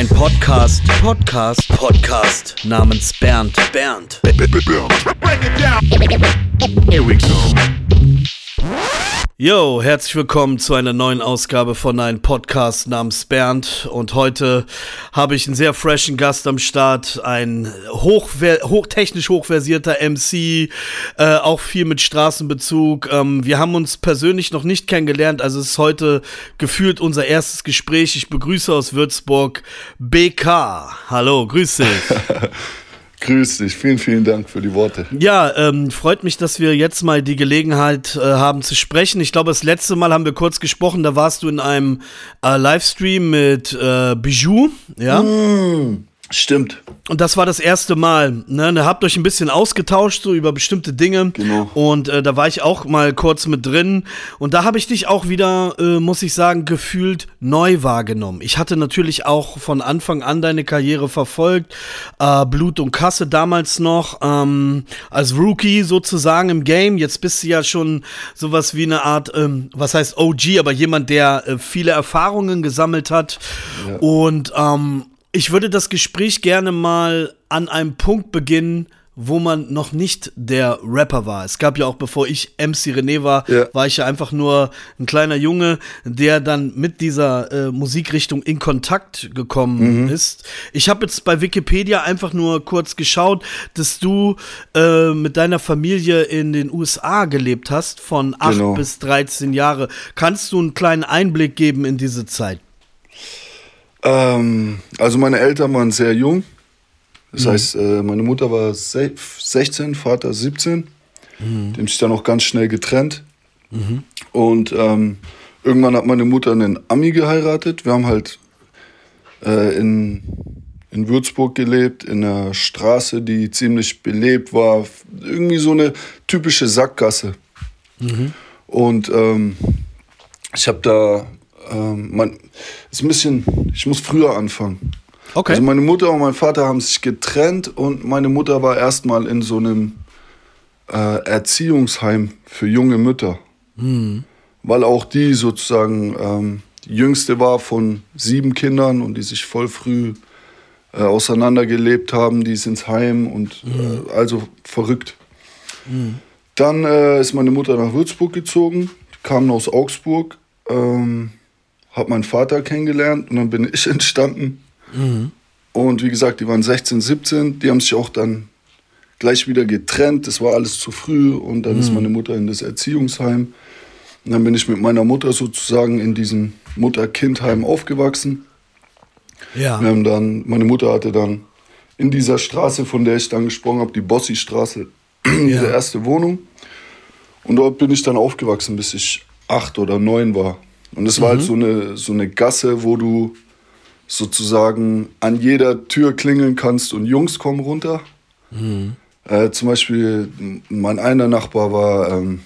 Ein Podcast, Podcast, Podcast namens Bernd, Bernd. Here we go. Yo, herzlich willkommen zu einer neuen Ausgabe von einem Podcast namens Bernd. Und heute habe ich einen sehr freshen Gast am Start, ein hochver hoch, technisch hochversierter MC, äh, auch viel mit Straßenbezug. Ähm, wir haben uns persönlich noch nicht kennengelernt, also es ist heute gefühlt unser erstes Gespräch. Ich begrüße aus Würzburg BK. Hallo, grüß dich. Grüß dich, vielen, vielen Dank für die Worte. Ja, ähm, freut mich, dass wir jetzt mal die Gelegenheit äh, haben zu sprechen. Ich glaube, das letzte Mal haben wir kurz gesprochen, da warst du in einem äh, Livestream mit äh, Bijou, ja? Mm, stimmt. Und das war das erste Mal. Ne? Da habt euch ein bisschen ausgetauscht, so über bestimmte Dinge. Genau. Und äh, da war ich auch mal kurz mit drin. Und da habe ich dich auch wieder, äh, muss ich sagen, gefühlt neu wahrgenommen. Ich hatte natürlich auch von Anfang an deine Karriere verfolgt. Äh, Blut und Kasse damals noch. Ähm, als Rookie sozusagen im Game. Jetzt bist du ja schon sowas wie eine Art, ähm, was heißt OG, aber jemand, der äh, viele Erfahrungen gesammelt hat. Ja. Und ähm, ich würde das Gespräch gerne mal an einem Punkt beginnen, wo man noch nicht der Rapper war. Es gab ja auch, bevor ich MC René war, Ja. war ich ja einfach nur ein kleiner Junge, der dann mit dieser äh, Musikrichtung in Kontakt gekommen ist. Ich habe jetzt bei Wikipedia einfach nur kurz geschaut, dass du äh, mit deiner Familie in den USA gelebt hast, von 8 Genau. bis 13 Jahre. Kannst du einen kleinen Einblick geben in diese Zeit? Ähm, also meine Eltern waren sehr jung. Das heißt, äh, meine Mutter war se 16, Vater 17. Die haben sich dann auch ganz schnell getrennt. Und ähm, irgendwann hat meine Mutter einen Ami geheiratet. Wir haben halt äh, in, in Würzburg gelebt, in einer Straße, die ziemlich belebt war. Irgendwie so eine typische Sackgasse. Und ähm, ich habe da, ähm, mein, ist ein bisschen, ich muss früher anfangen. Okay. Also meine Mutter und mein Vater haben sich getrennt und meine Mutter war erstmal in so einem äh, Erziehungsheim für junge Mütter. Weil auch die sozusagen ähm, die jüngste war von sieben Kindern und die sich voll früh äh, auseinandergelebt haben, die ist ins Heim und äh, also verrückt. Dann äh, ist meine Mutter nach Würzburg gezogen, kam aus Augsburg, ähm, hat meinen Vater kennengelernt und dann bin ich entstanden. Und wie gesagt, die waren 16, 17, die haben sich auch dann gleich wieder getrennt. Das war alles zu früh und dann ist meine Mutter in das Erziehungsheim. Und dann bin ich mit meiner Mutter sozusagen in diesem Mutter-Kind-Heim aufgewachsen. Ja. Wir haben dann, meine Mutter hatte dann in dieser Straße, von der ich dann gesprochen habe, die Bossi-Straße, diese erste Wohnung. Und dort bin ich dann aufgewachsen, bis ich acht oder neun war. Und es war halt so eine, so eine Gasse, wo du sozusagen an jeder Tür klingeln kannst und Jungs kommen runter. Äh, zum Beispiel, mein einer Nachbar war ähm,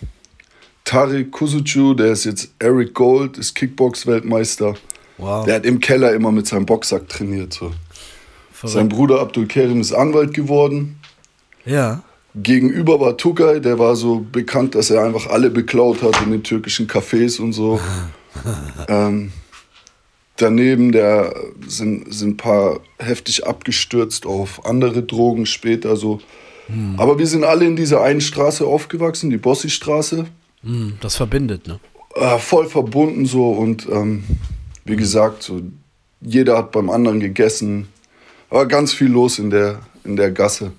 Tarik Kusucu, der ist jetzt Eric Gold, ist Kickbox-Weltmeister. Wow. Der hat im Keller immer mit seinem Boxsack trainiert. So. Sein Bruder Abdul Kerim ist Anwalt geworden. Ja. Gegenüber war Tugay, der war so bekannt, dass er einfach alle beklaut hat in den türkischen Cafés und so. ähm, daneben der sind, sind ein paar heftig abgestürzt auf andere Drogen später so. Aber wir sind alle in dieser einen Straße aufgewachsen, die Bossi-Straße. Hm, das verbindet, ne? äh, voll verbunden so und ähm, wie gesagt, so, jeder hat beim anderen gegessen. War ganz viel los in der, in der Gasse.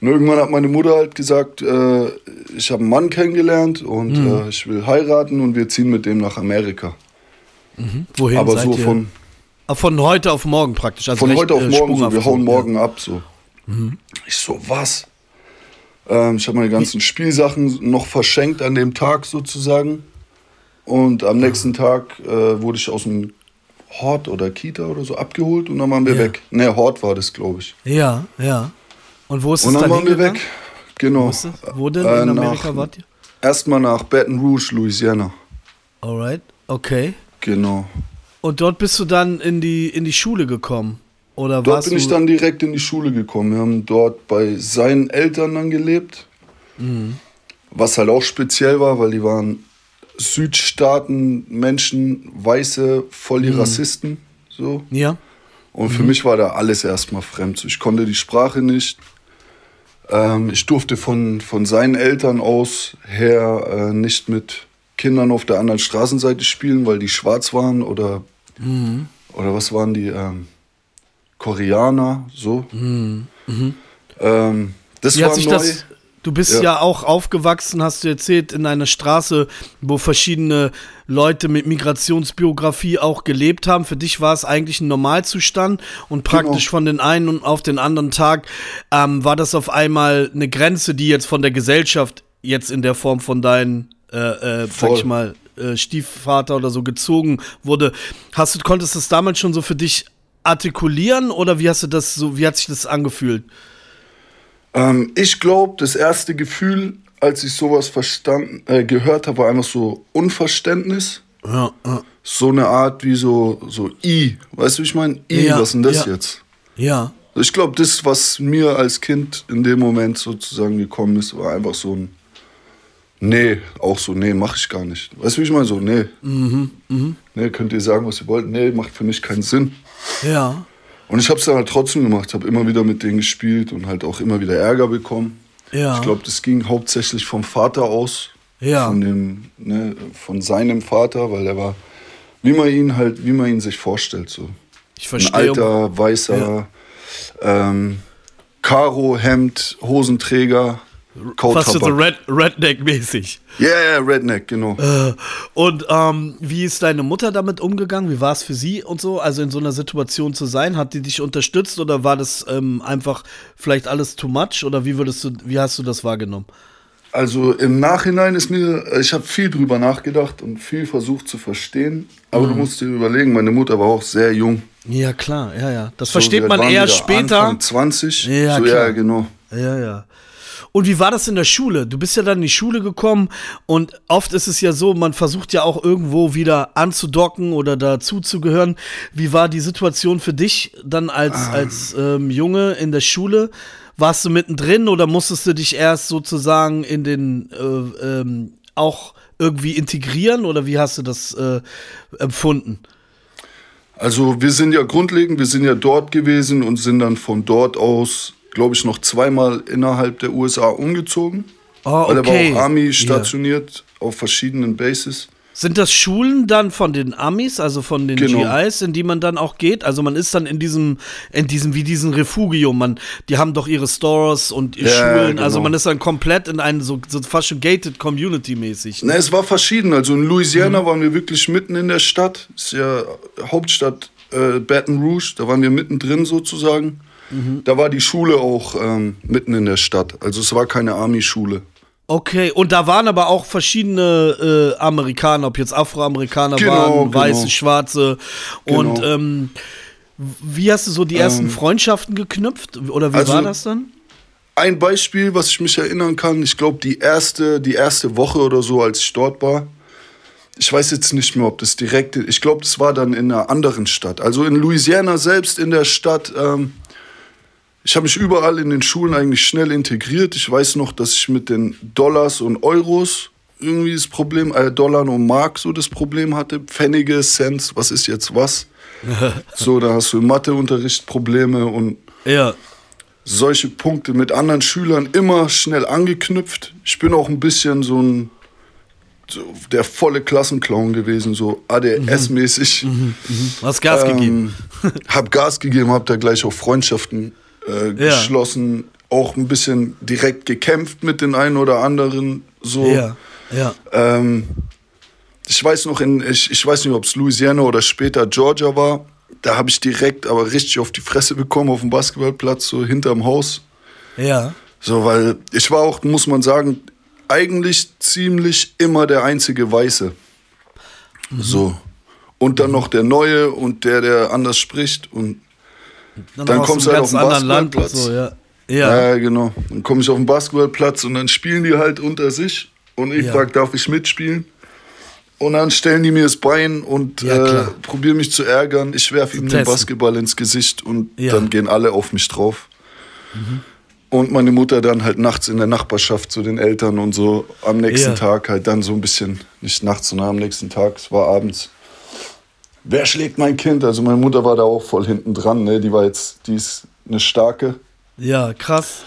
Und irgendwann hat meine Mutter halt gesagt, äh, ich habe einen Mann kennengelernt und äh, ich will heiraten und wir ziehen mit dem nach Amerika. Wohin Aber seid so ihr? von, Ah, von heute auf morgen praktisch. Also von recht, heute auf äh, morgen, so, wir hauen morgen ab. So. Ich so, was? Ähm, ich habe meine ganzen Spielsachen noch verschenkt an dem Tag sozusagen. Und am nächsten Tag äh, wurde ich aus dem Hort oder Kita oder so abgeholt und dann waren wir Ja. weg. Ne, Hort war das, glaube ich. Ja, ja. Und wo ist Und es dann dann waren wir weg. Genau. Wo, denn Äh, in Amerika nach- wart ihr? Erstmal nach Baton Rouge, Louisiana. Alright, okay. Genau. Und dort bist du dann in die, in die Schule gekommen? Oder Dort bin ich dann direkt in die Schule gekommen. Wir haben dort bei seinen Eltern dann gelebt. Mhm. Was halt auch speziell war, weil die waren Südstaaten, Menschen, Weiße, voll Mhm. die Rassisten. So. Ja. Und für mich war da alles erstmal fremd. Ich konnte die Sprache nicht. Ähm, ich durfte von, von seinen Eltern aus her äh, nicht mit Kindern auf der anderen Straßenseite spielen, weil die schwarz waren oder, mhm. oder was waren die? Ähm, Koreaner, so. Mhm. Mhm. Ähm, das Wie war neu. Das, du bist ja. ja. auch aufgewachsen, hast du erzählt, in einer Straße, wo verschiedene Leute mit Migrationsbiografie auch gelebt haben. Für dich war es eigentlich ein Normalzustand und praktisch genau. von den einen und auf den anderen Tag ähm, war das auf einmal eine Grenze, die jetzt von der Gesellschaft jetzt in der Form von deinen äh, äh, sag ich mal, äh, Stiefvater oder so gezogen wurde. Hast du, konntest du das damals schon so für dich artikulieren oder wie hast du das so, wie hat sich das angefühlt? Ähm, ich glaube, das erste Gefühl, als ich sowas verstanden, äh, gehört habe, war einfach so Unverständnis. Ja, ja. So eine Art wie so, so I. Weißt du, wie ich meine? I, ja, was ist denn das jetzt? Ja. Ich glaube, das, was mir als Kind in dem Moment sozusagen gekommen ist, war einfach so ein Nee, auch so, nee, mach ich gar nicht. Weißt du, wie ich meine? So, nee. Mhm, mhm. Nee, könnt ihr sagen, was ihr wollt. Nee, macht für mich keinen Sinn. Ja. Und ich habe es dann halt trotzdem gemacht, habe immer wieder mit denen gespielt und halt auch immer wieder Ärger bekommen. Ja. Ich glaube, das ging hauptsächlich vom Vater aus. Ja. Von, dem, ne, von seinem Vater, weil er war, wie man ihn halt, wie man ihn sich vorstellt. So. Ich verstehe. Ein alter, weißer, ja. ähm, Karo-Hemd, Hosenträger, Fast so Red, Redneck-mäßig. Ja, yeah, Redneck, genau. Äh, und ähm, wie ist deine Mutter damit umgegangen? Wie war es für sie und so? Also in so einer Situation zu sein, hat die dich unterstützt oder war das ähm, einfach vielleicht alles too much? Oder wie würdest du, wie hast du das wahrgenommen? Also im Nachhinein ist mir, ich habe viel drüber nachgedacht und viel versucht zu verstehen. Aber mhm. du musst dir überlegen, meine Mutter war auch sehr jung. Ja, klar, ja, ja. Das so, versteht man eher später. Anfang 20. Ja, so, klar. ja, genau. Ja, ja. Und wie war das in der Schule? Du bist ja dann in die Schule gekommen und oft ist es ja so, man versucht ja auch irgendwo wieder anzudocken oder dazuzugehören. Wie war die Situation für dich dann als, ah. als ähm, Junge in der Schule? Warst du mittendrin oder musstest du dich erst sozusagen in den äh, ähm, auch irgendwie integrieren oder wie hast du das äh, empfunden? Also wir sind ja grundlegend, wir sind ja dort gewesen und sind dann von dort aus glaube ich, noch zweimal innerhalb der USA umgezogen. Oh, okay. Weil er war auch Army stationiert yeah. auf verschiedenen Bases. Sind das Schulen dann von den Amis, also von den genau. GIs, in die man dann auch geht? Also man ist dann in diesem, in diesem, wie diesen Refugium, man, die haben doch ihre Stores und ihre ja, Schulen, genau. also man ist dann komplett in einem so, so fast schon gated Community mäßig. Ne? Na, es war verschieden. Also in Louisiana mhm. waren wir wirklich mitten in der Stadt, ist ja Hauptstadt äh, Baton Rouge, da waren wir mittendrin sozusagen. Mhm. Da war die Schule auch ähm, mitten in der Stadt. Also es war keine Army-Schule. Okay, und da waren aber auch verschiedene äh, Amerikaner, ob jetzt Afroamerikaner genau, waren, genau. weiße, schwarze. Genau. Und ähm, wie hast du so die ersten ähm, Freundschaften geknüpft? Oder wie also, war das dann? Ein Beispiel, was ich mich erinnern kann, ich glaube, die erste, die erste Woche oder so, als ich dort war, ich weiß jetzt nicht mehr, ob das direkt, ich glaube, das war dann in einer anderen Stadt. Also in Louisiana selbst in der Stadt, ähm, ich habe mich überall in den Schulen eigentlich schnell integriert. Ich weiß noch, dass ich mit den Dollars und Euros irgendwie das Problem, äh, Dollar und Mark so das Problem hatte. Pfennige, Cents, was ist jetzt was? so, da hast du im Matheunterricht Probleme und ja. solche Punkte mit anderen Schülern immer schnell angeknüpft. Ich bin auch ein bisschen so ein so der volle Klassenclown gewesen, so ADS-mäßig. Mhm, mhm, mhm. Hast Gas ähm, gegeben. hab Gas gegeben, hab da gleich auch Freundschaften äh, geschlossen, ja. auch ein bisschen direkt gekämpft mit den einen oder anderen. So. Ja, ja. Ähm, ich weiß noch, in, ich, ich weiß nicht, ob es Louisiana oder später Georgia war. Da habe ich direkt aber richtig auf die Fresse bekommen auf dem Basketballplatz, so hinterm Haus. Ja. So, weil ich war auch, muss man sagen, eigentlich ziemlich immer der einzige Weiße. Mhm. So. Und dann mhm. noch der Neue und der, der anders spricht. Und dann, dann kommst du halt auf den Basketballplatz. So, ja. Ja. ja. genau. Dann komme ich auf den Basketballplatz und dann spielen die halt unter sich. Und ich ja. frage, darf ich mitspielen? Und dann stellen die mir das Bein und ja, äh, probieren mich zu ärgern. Ich werfe ihnen den Basketball ins Gesicht und dann gehen alle auf mich drauf. Mhm. Und meine Mutter dann halt nachts in der Nachbarschaft zu den Eltern und so am nächsten. Tag halt dann so ein bisschen, nicht nachts, sondern am nächsten Tag, es war abends, wer schlägt mein Kind? Also meine Mutter war da auch voll hinten dran, ne? Die war jetzt, die ist eine starke. Ja, krass.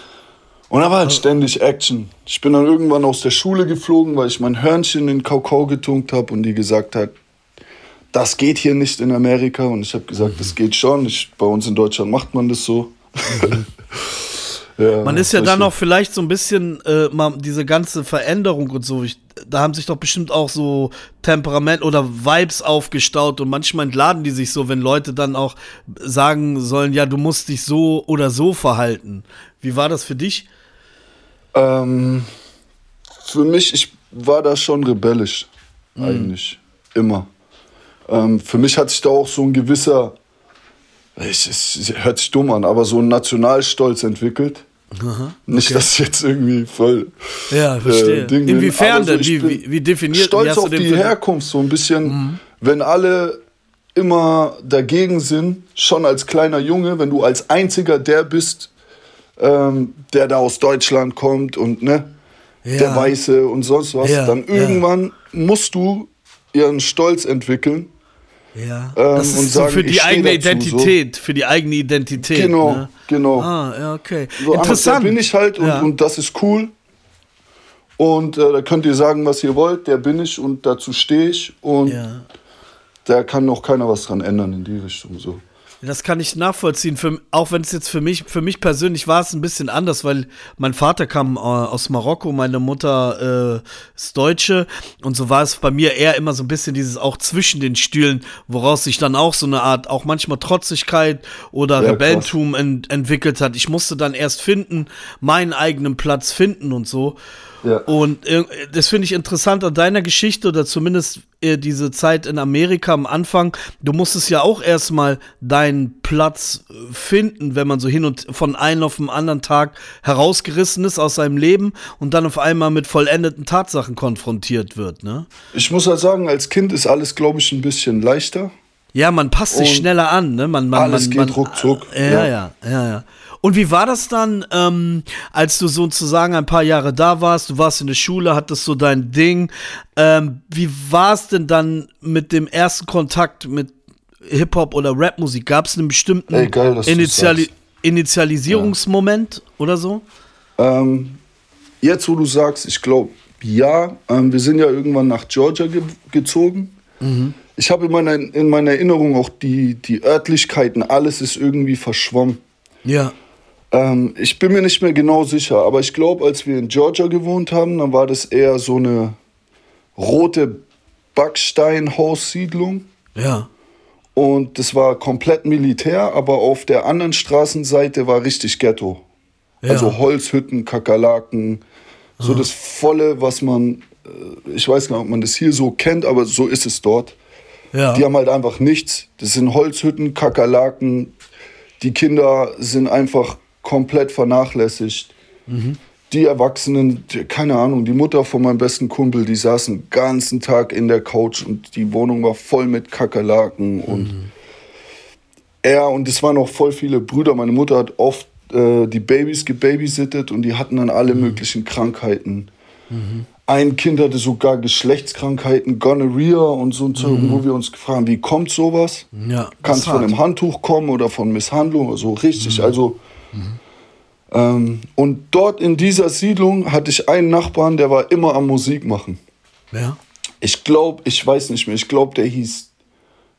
Und da war halt ständig Action. Ich bin dann irgendwann aus der Schule geflogen, weil ich mein Hörnchen in Kakao getunkt habe und die gesagt hat, das geht hier nicht in Amerika. Und ich habe gesagt, das geht schon. Ich, bei uns in Deutschland macht man das so. ja, man ist ja dann auch vielleicht so ein bisschen äh, mal diese ganze Veränderung und so. Ich, da haben sich doch bestimmt auch so Temperament oder Vibes aufgestaut und manchmal entladen die sich so, wenn Leute dann auch sagen sollen, ja, du musst dich so oder so verhalten. Wie war das für dich? Ähm, für mich, ich war da schon rebellisch, mhm. eigentlich. Immer. Ähm, für mich hat sich da auch so ein gewisser, es, es hört sich dumm an, aber so ein Nationalstolz entwickelt. Aha, okay. Nicht, dass jetzt irgendwie voll. Ja, verstehe. Äh, Inwiefern denn? Wie, wie, wie, definiert Stolz auf die Herkunft, so ein bisschen, mhm. wenn alle immer dagegen sind, schon als kleiner Junge, wenn du als einziger der bist, ähm, der da aus Deutschland kommt und ne, ja. der Weiße und sonst was, ja, dann irgendwann ja. musst du ihren Stolz entwickeln. Ja. Ähm, das ist sagen, so für die eigene dazu, Identität, so. für die eigene Identität. Genau, ne? Genau. Ah, ja, okay. So, Interessant. bin ich halt und, und das ist cool. Und äh, da könnt ihr sagen, was ihr wollt, der bin ich und dazu stehe ich. Und da kann noch keiner was dran ändern in die Richtung. So. Das kann ich nachvollziehen. Für, auch wenn es jetzt für mich, für mich persönlich war es ein bisschen anders, weil mein Vater kam äh, aus Marokko, meine Mutter äh, ist Deutsche und so war es bei mir eher immer so ein bisschen dieses auch zwischen den Stühlen, woraus sich dann auch so eine Art, auch manchmal Trotzigkeit oder ja, Rebellentum ent, entwickelt hat. Ich musste dann erst finden, meinen eigenen Platz finden und so. Ja. Und äh, das finde ich interessant an deiner Geschichte oder zumindest äh, diese Zeit in Amerika am Anfang. Du musstest ja auch erstmal deinen Platz äh, finden, wenn man so hin und von einem auf den anderen Tag herausgerissen ist aus seinem Leben und dann auf einmal mit vollendeten Tatsachen konfrontiert wird, ne? Ich muss halt sagen, als Kind ist alles, glaube ich, ein bisschen leichter. Ja, man passt sich schneller an, ne? Man, man, alles man, geht man, ruckzuck. Äh, ja, ja, ja, ja. Und wie war das dann, ähm, als du sozusagen ein paar Jahre da warst? Du warst in der Schule, hattest so dein Ding. Ähm, wie war es denn dann mit dem ersten Kontakt mit Hip-Hop oder Rapmusik? Gab es einen bestimmten Ey, geil, Initiali Initialisierungsmoment ja. oder so? Ähm, jetzt, wo du sagst, ich glaube, ja. Ähm, wir sind ja irgendwann nach Georgia ge gezogen. Mhm. Ich habe in meiner, in meiner Erinnerung auch die, die Örtlichkeiten, alles ist irgendwie verschwommen. Ja. Ähm, ich bin mir nicht mehr genau sicher, aber ich glaube, als wir in Georgia gewohnt haben, dann war das eher so eine rote Backsteinhaussiedlung. Ja. Und das war komplett Militär, aber auf der anderen Straßenseite war richtig Ghetto. Ja. Also Holzhütten, Kakerlaken, so das Volle, was man, äh, ich weiß gar nicht, ob man das hier so kennt, aber so ist es dort. Ja. Die haben halt einfach nichts. Das sind Holzhütten, Kakerlaken. Die Kinder sind einfach komplett vernachlässigt. Mhm. Die Erwachsenen, keine Ahnung, die Mutter von meinem besten Kumpel, die saß den ganzen Tag in der Couch und die Wohnung war voll mit Kakerlaken mhm. und er und es waren auch voll viele Brüder. Meine Mutter hat oft äh, die Babys gebabysittet und die hatten dann alle mhm. möglichen Krankheiten. Ein Kind hatte sogar Geschlechtskrankheiten, Gonorrhea und so, mhm. wo wir uns gefragt haben, wie kommt sowas? Ja, Kann es von einem Handtuch kommen oder von Misshandlung? Also richtig, mhm. also ähm, und dort in dieser Siedlung hatte ich einen Nachbarn, der war immer am Musik machen. Ja. Ich glaube, ich weiß nicht mehr, ich glaube, der hieß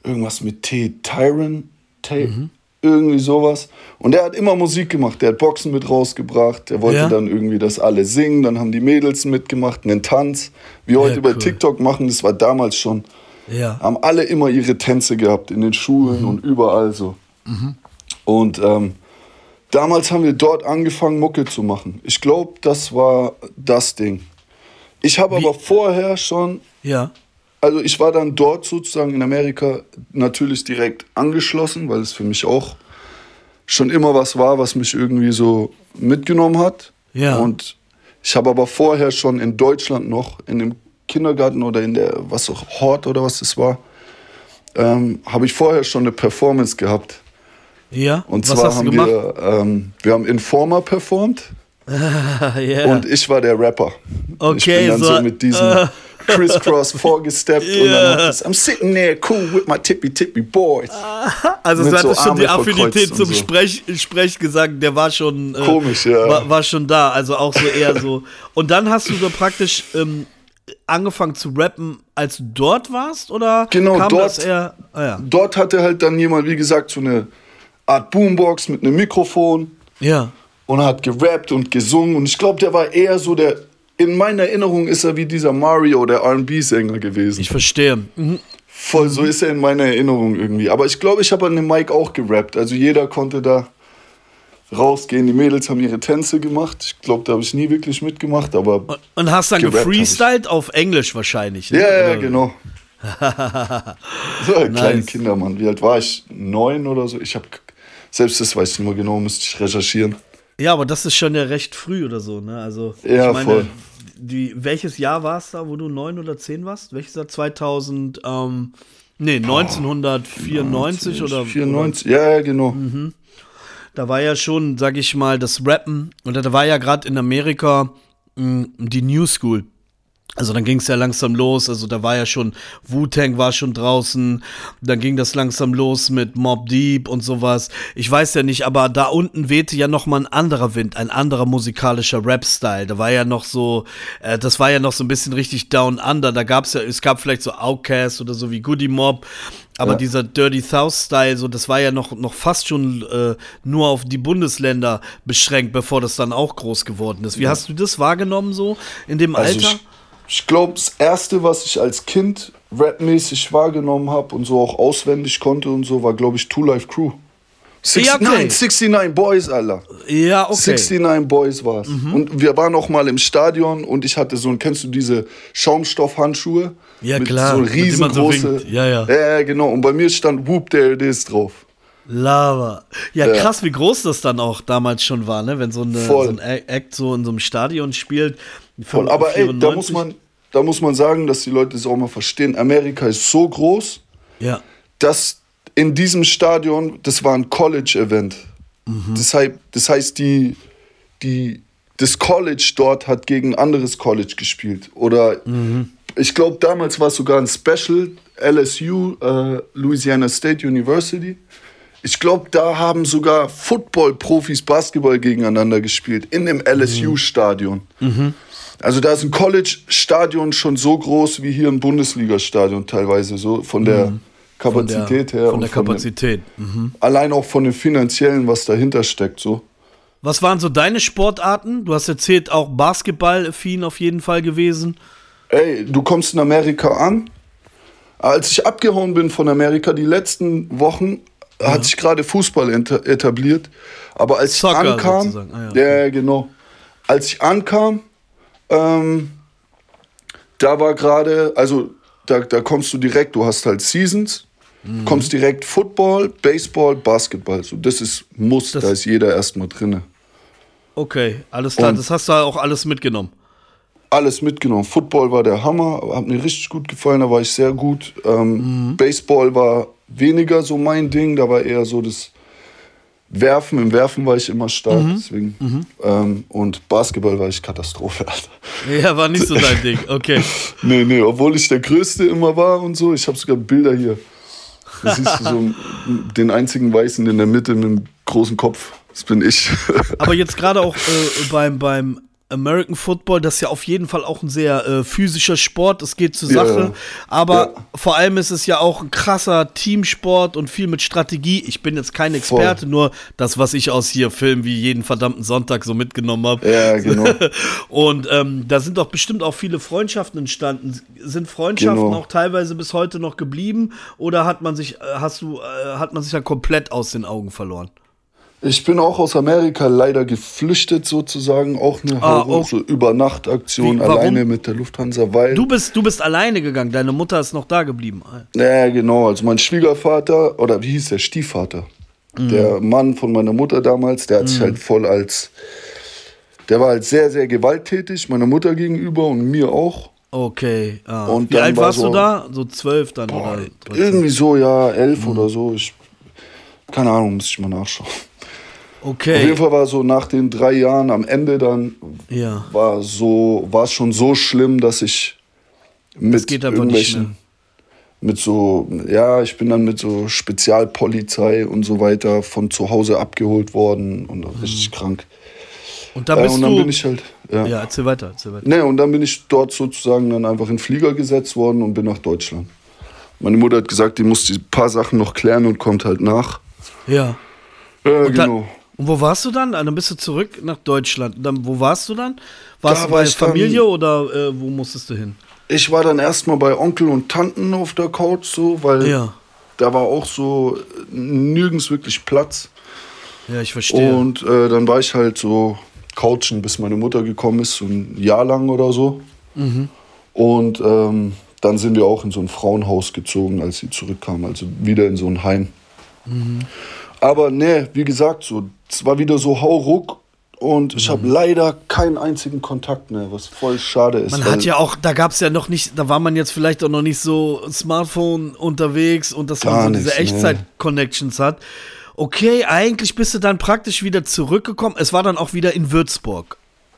irgendwas mit T, Tyron, T, mhm. irgendwie sowas. Und der hat immer Musik gemacht, der hat Boxen mit rausgebracht, der wollte ja. dann irgendwie, dass alle singen, dann haben die Mädels mitgemacht, einen Tanz, wie heute ja, cool. bei TikTok machen, das war damals schon. Ja. Haben alle immer ihre Tänze gehabt in den Schulen mhm. und überall so. Mhm. Und ähm, Damals haben wir dort angefangen, Mucke zu machen. Ich glaube, das war das Ding. Ich habe aber vorher schon. Ja. Also ich war dann dort sozusagen in Amerika natürlich direkt angeschlossen, weil es für mich auch schon immer was war, was mich irgendwie so mitgenommen hat. Ja. Und ich habe aber vorher schon in Deutschland noch in dem Kindergarten oder in der was auch Hort oder was das war, ähm, habe ich vorher schon eine Performance gehabt ja. Und Was zwar haben wir, ähm, wir haben Informer performt. yeah. Und ich war der Rapper. Okay, ich bin dann so, so mit diesem, uh, crisscross vorgesteppt und dann hat es, I'm sitting there cool with my tippy tippy boys. Also Mit du so hattest schon die Affinität zum so. Sprech, Sprechgesang, der war schon äh, Komisch, ja. war, war schon da, also auch so eher so. Und dann hast du so praktisch ähm, angefangen zu rappen, als du dort warst oder Genau, kam dort. das eher? Ah, ja. Dort hatte halt dann jemand, wie gesagt, so eine Art Boombox mit einem Mikrofon ja. und hat gerappt und gesungen. Und ich glaube, der war eher so der. In meiner Erinnerung ist er wie dieser Mario, der RB-Sänger gewesen. Ich verstehe. Mhm. Voll, so ist er in meiner Erinnerung irgendwie. Aber ich glaube, ich habe an dem Mic auch gerappt. Also jeder konnte da rausgehen. Die Mädels haben ihre Tänze gemacht. Ich glaube, da habe ich nie wirklich mitgemacht, aber. Und, hast dann gefreestylt auf Englisch wahrscheinlich. ne? Ja, ja, genau. so, kleine Nice. Kinder, Mann. Wie alt war ich? Neun oder so? Ich habe. Selbst das weiß ich nicht mehr genau, müsste ich recherchieren. Ja, aber das ist schon ja recht früh oder so, ne? Also, Ja, ich meine, voll. Die, welches Jahr war es da, wo du neun oder zehn warst? Welches Jahr? 2000, ähm, nee, 1994 oder? 94, ja, ja, genau. Mhm. Da war ja schon, sag ich mal, das Rappen, und da war ja gerade in Amerika mh, die New School. Also dann ging es ja langsam los, also da war ja schon, Wu-Tang war schon draußen, dann ging das langsam los mit Mob Deep und sowas. Ich weiß ja nicht, aber da unten wehte ja noch mal ein anderer Wind, ein anderer musikalischer Rap-Style. Da war ja noch so, äh, das war ja noch so ein bisschen richtig down under. Da gab es ja, es gab vielleicht so Outkast oder so wie Goody Mob, aber Ja. dieser Dirty South-Style, so, das war ja noch, noch fast schon äh, nur auf die Bundesländer beschränkt, bevor das dann auch groß geworden ist. Wie hast du das wahrgenommen so in dem Also Alter? ich, ich glaube, das erste, was ich als Kind rapmäßig wahrgenommen habe und so auch auswendig konnte und so, war, glaube ich, Two Life Crew. 69, Ja, okay. 69 Boys, Alter. ja, okay. Mhm. 69 Boys war's. Und wir waren auch mal im Stadion und ich hatte so, ein- kennst du diese Schaumstoffhandschuhe? Ja, mit klar, So so riesengroße. winkt. Ja, ja. Ja, genau. Und bei mir stand Whoop There It Is drauf. Lava. Ja, Ja. krass, wie groß das dann auch damals schon war, ne? Wenn so, eine, so ein Act so in so einem Stadion spielt. Voll. Aber ey, da 94. muss, man, da muss man sagen, dass die Leute es auch mal verstehen. Amerika ist so groß, Ja. dass in diesem Stadion, das war ein College-Event. Deshalb, das heißt, die, die, das College dort hat gegen ein anderes College gespielt. Oder ich glaube, damals war es sogar ein Special, LSU, äh, Louisiana State University. Ich glaube, da haben sogar Football-Profis Basketball gegeneinander gespielt, in dem LSU-Stadion. Also da ist ein College-Stadion schon so groß wie hier ein Bundesliga-Stadion teilweise, so von der Von der, Kapazität her. Von der von dem- Kapazität. Mhm. allein auch von dem finanziellen, was dahinter steckt, so. Was waren so deine Sportarten? Du hast erzählt, auch Basketball-affin auf jeden Fall gewesen. Ey, du kommst in Amerika an. Als ich abgehauen bin von Amerika, die letzten Wochen hat sich gerade Fußball etabliert. Aber als Soccer ich ankam. Ah, ja, ja, okay. ja, genau. Als ich ankam, ähm, da war gerade, also da, da kommst du direkt, du hast halt Seasons, Mhm. kommst direkt Football, Baseball, Basketball. So, das ist Muss, Das- da ist jeder erstmal drinne. Okay, alles klar. Und- das hast du auch alles mitgenommen. alles mitgenommen. Football war der Hammer, hat mir richtig gut gefallen, da war ich sehr gut. Ähm, Baseball war weniger so mein Ding, da war eher so das Werfen. Im Werfen war ich immer stark, deswegen. Ähm, und Basketball war ich Katastrophe, Alter. Ja, war nicht so dein Ding. Okay. Nee, nee, obwohl ich der Größte immer war und so. Ich habe sogar Bilder hier. Da siehst du so den einzigen Weißen in der Mitte mit dem großen Kopf. Das bin ich. Aber jetzt gerade auch äh, beim, beim American Football, das ist ja auf jeden Fall auch ein sehr äh, physischer Sport. Es geht zur. Sache. Aber Ja. vor allem ist es ja auch ein krasser Teamsport und viel mit Strategie. Ich bin jetzt kein Experte, nur das, was ich aus hier Filmen wie jeden verdammten Sonntag so mitgenommen habe. ja, genau. Und ähm, da sind doch bestimmt auch viele Freundschaften entstanden. Sind Freundschaften Genau. auch teilweise bis heute noch geblieben? Oder hat man sich, äh, hast du, äh, hat man sich ja komplett aus den Augen verloren? Ich bin auch aus Amerika leider geflüchtet sozusagen, auch eine Ah, so Übernachtaktion Wie, alleine mit der Lufthansa, weil Du bist, du bist alleine gegangen, deine Mutter ist noch da geblieben. ja genau, also mein Schwiegervater oder wie hieß der Stiefvater, Mhm. der Mann von meiner Mutter damals, der hat sich halt voll als der war halt sehr sehr gewalttätig meiner Mutter gegenüber und mir auch. Okay. Ah. Und Wie alt war warst du so- da? So zwölf dann Boah, oder? 13? irgendwie so ja Mhm. elf oder so. Ich keine Ahnung, muss ich mal nachschauen. Auf Okay. jeden Fall war so nach den drei Jahren am Ende dann Ja. war so war es schon so schlimm, dass ich mit geht nicht mehr. Mit so, ja, ich bin dann mit so Spezialpolizei und so weiter von zu Hause abgeholt worden und richtig krank. Und dann Äh, und dann du. bin ich halt, ja. ja, erzähl weiter, erzähl weiter. Ne, und dann bin ich dort sozusagen dann einfach in den Flieger gesetzt worden und bin nach Deutschland. Meine Mutter hat gesagt, die muss die paar Sachen noch klären und kommt halt nach. Ja. Ja, Und, genau. Und wo warst du dann? Ah, Dann bist du zurück nach Deutschland. Und Dann, wo warst du dann? Warst Da du war bei dann- Familie oder äh, wo musstest du hin? Ich war dann erstmal bei Onkel und Tanten auf der Couch so, weil Ja. da war auch so nirgends wirklich Platz. Ja, ich verstehe. Und äh, dann war ich halt so couchen, bis meine Mutter gekommen ist, so ein Jahr lang oder so. Mhm. Und ähm, dann sind wir auch in so ein Frauenhaus gezogen, als sie zurückkam, also wieder in so ein Heim. Mhm. Aber ne, wie gesagt, so, es war wieder so Hauruck und ich Mhm. habe leider keinen einzigen Kontakt mehr, was voll schade ist. Man hat ja auch, da gab es ja noch nicht, da war man jetzt vielleicht auch noch nicht so Smartphone unterwegs und dass man so diese. Echtzeit-Connections hat. Okay, eigentlich bist du dann praktisch wieder zurückgekommen. Es war dann auch wieder in Würzburg.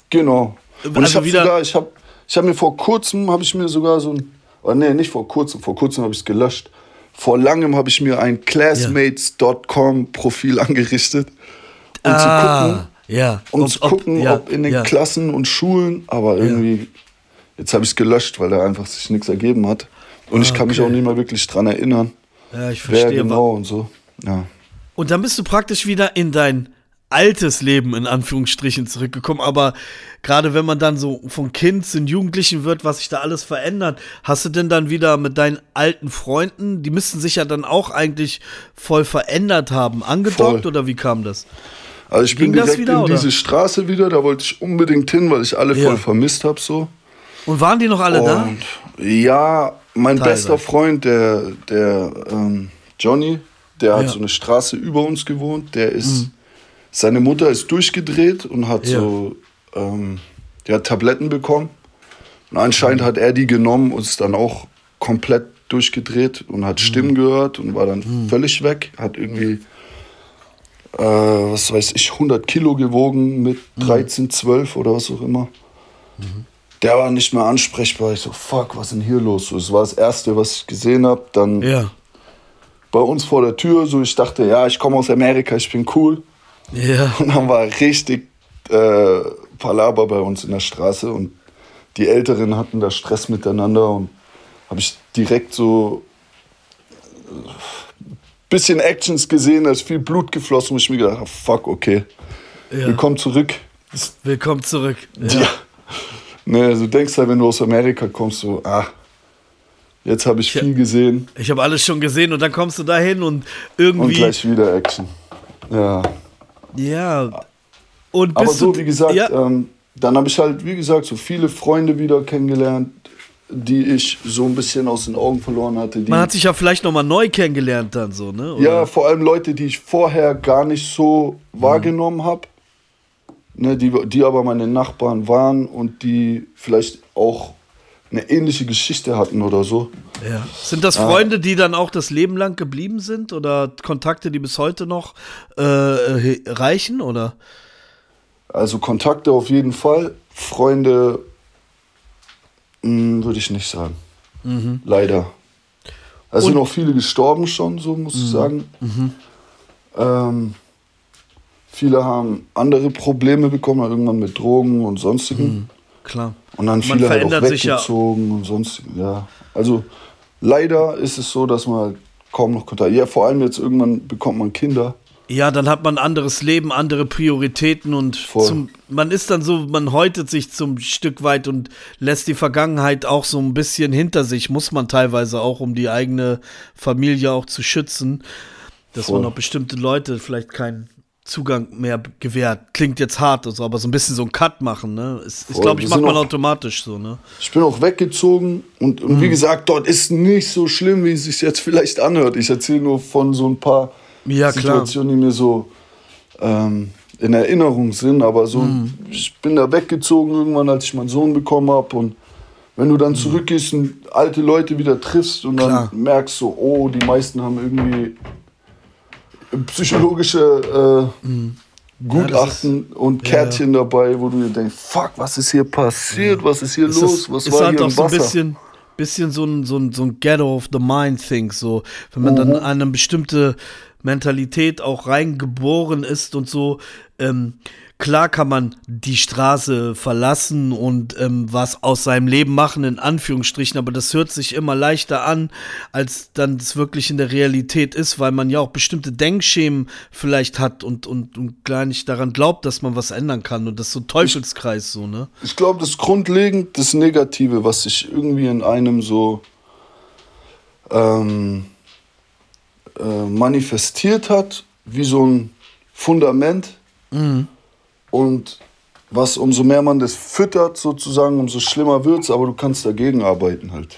Genau. Und Also ich habe sogar, ich habe ich hab mir vor kurzem, habe ich mir sogar so ein, oh nee, nicht vor kurzem, vor kurzem habe ich es gelöscht. Vor langem habe ich mir ein Classmates.com Profil angerichtet, um zu gucken, ja. um Ob- zu ob- gucken, ja, ob in den ja. Klassen und Schulen, aber irgendwie, jetzt habe ich es gelöscht, weil da einfach sich nichts ergeben hat. Und ich kann mich Ah, okay. auch nicht mehr wirklich dran erinnern, Ja, ich wer verstehe. genau und so. Ja. Und dann bist du praktisch wieder in dein altes Leben in Anführungsstrichen zurückgekommen. Aber gerade wenn man dann so von Kind zum Jugendlichen wird, was sich da alles verändert, hast du denn dann wieder mit deinen alten Freunden, die müssten sich ja dann auch eigentlich voll verändert haben, angedockt Voll. oder wie kam das? Also ich Ging bin direkt wieder, in diese Straße wieder, da wollte ich unbedingt hin, weil ich alle Ja. voll vermisst habe so. Und waren die noch alle da? Und ja, mein Teilweise. bester Freund, der, der ähm, Johnny, der hat Ja. so eine Straße über uns gewohnt. Der ist, seine Mutter ist durchgedreht und hat Ja. so, ähm, der hat Tabletten bekommen. Und anscheinend hat er die genommen und ist dann auch komplett durchgedreht und hat Stimmen gehört und war dann völlig weg. Hat irgendwie, äh, was weiß ich, 100 Kilo gewogen mit 13, 12 oder was auch immer. Der war nicht mehr ansprechbar. Ich so, fuck, was ist denn hier los? So, das war das Erste, was ich gesehen habe. Dann Ja. bei uns vor der Tür, so ich dachte, ja, ich komme aus Amerika, ich bin cool. Ja. Und dann war richtig äh, Palaber bei uns in der Straße und die Älteren hatten da Stress miteinander und habe ich direkt so bisschen Actions gesehen, da ist viel Blut geflossen und ich mir gedacht, hab, fuck, okay, ja. willkommen zurück. Willkommen zurück. ja. Ne, du denkst halt, wenn du aus Amerika kommst, so, ah, jetzt habe ich Ja. viel gesehen Ich habe alles schon gesehen und dann kommst du da hin und und irgendwie. gleich wieder Action. Ja. ja. Und Aber so, du, wie gesagt, Ja, ähm, dann habe ich halt, wie gesagt, so viele Freunde wieder kennengelernt, die ich so ein bisschen aus den Augen verloren hatte. Man hat sich ja vielleicht nochmal neu kennengelernt dann so, ne? Oder? ja, vor allem Leute, die ich vorher gar nicht so wahrgenommen habe, ne, die, die aber meine Nachbarn waren und die vielleicht auch eine ähnliche Geschichte hatten oder so. Ja. Sind das Freunde, die dann auch das Leben lang geblieben sind oder Kontakte, die bis heute noch äh, he- reichen? Oder? Also Kontakte auf jeden Fall, Freunde würde ich nicht sagen. Leider. Es sind auch viele gestorben schon, so muss ich sagen. Ähm, viele haben andere Probleme bekommen, irgendwann mit Drogen und sonstigen. Klar. Und dann Man viele halt auch sich ja- weggezogen und sonstigen. Ja. Also leider ist es so, dass man halt kaum noch Kontakt. Ja, vor allem jetzt irgendwann bekommt man Kinder. Ja, dann hat man ein anderes Leben, andere Prioritäten und zum, man ist dann so, man häutet sich zum Stück weit und lässt die Vergangenheit auch so ein bisschen hinter sich, muss man teilweise auch, um die eigene Familie auch zu schützen, dass Voll. man auch bestimmte Leute vielleicht keinen Zugang mehr gewährt. Klingt jetzt hart, also, aber so ein bisschen so ein Cut machen, ne? Ist, ist glaube ich, macht man auch- automatisch so, ne? Ich bin auch weggezogen und, und Mhm. wie gesagt, dort ist nicht so schlimm, wie es sich jetzt vielleicht anhört. Ich erzähle nur von so ein paar Ja, klar. Situationen, die mir so ähm, in Erinnerung sind. Aber so, Mhm. ich bin da weggezogen irgendwann, als ich meinen Sohn bekommen habe. Und wenn du dann zurückgehst und alte Leute wieder triffst und Mhm. Klar. dann merkst so, oh, die meisten haben irgendwie psychologische äh, Gutachten und Mhm. ja, Kärtchen dabei, wo du dir denkst, fuck, was ist hier passiert, was ist hier Ist los, das, was ist war halt hier auch im so ein bisschen, bisschen so ein, so ein, so ein Ghetto of the Mind Thing, so. Wenn man dann Mhm. eine bestimmte Mentalität auch reingeboren ist und so, ähm, klar kann man die Straße verlassen und ähm, was aus seinem Leben machen, in Anführungsstrichen, aber das hört sich immer leichter an, als dann es wirklich in der Realität ist, weil man ja auch bestimmte Denkschemen vielleicht hat und, und, und gar nicht daran glaubt, dass man was ändern kann. Und das ist so ein Teufelskreis, so, ne? Ich glaube, das grundlegend das Negative, was sich irgendwie in einem so ähm, äh, manifestiert hat, wie so ein Fundament. Und was umso mehr man das füttert, sozusagen, umso schlimmer wird's, aber du kannst dagegen arbeiten halt.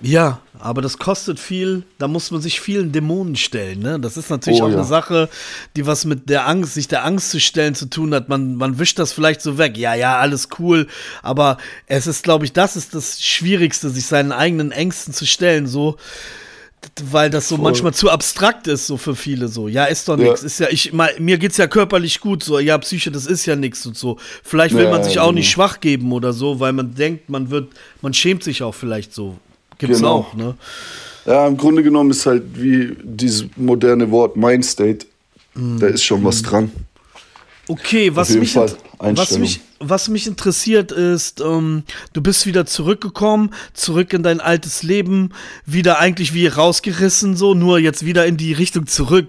Ja, aber das kostet viel, da muss man sich vielen Dämonen stellen, ne? Das ist natürlich Oh, auch ja. eine Sache, die was mit der Angst, sich der Angst zu stellen zu tun hat. Man, man wischt das vielleicht so weg. Ja, ja, alles cool. Aber es ist, glaube ich, das ist das Schwierigste, sich seinen eigenen Ängsten zu stellen, so. Weil das so Voll. manchmal zu abstrakt ist, so für viele so. Ja, ist doch Ja. nichts. Ist ja, ich, mal, mir geht's ja körperlich gut, so. Ja, Psyche, das ist ja nichts und so. Vielleicht will Ja, man sich auch genau. nicht schwach geben oder so, weil man denkt, man wird, man schämt sich auch vielleicht so. Gibt's Genau. auch, ne? Ja, im Grunde genommen ist halt wie dieses moderne Wort Mindstate. Da ist schon was dran. Okay, was mich, was, mich, was mich interessiert ist, ähm, du bist wieder zurückgekommen, zurück in dein altes Leben, wieder eigentlich wie rausgerissen, so, nur jetzt wieder in die Richtung zurück.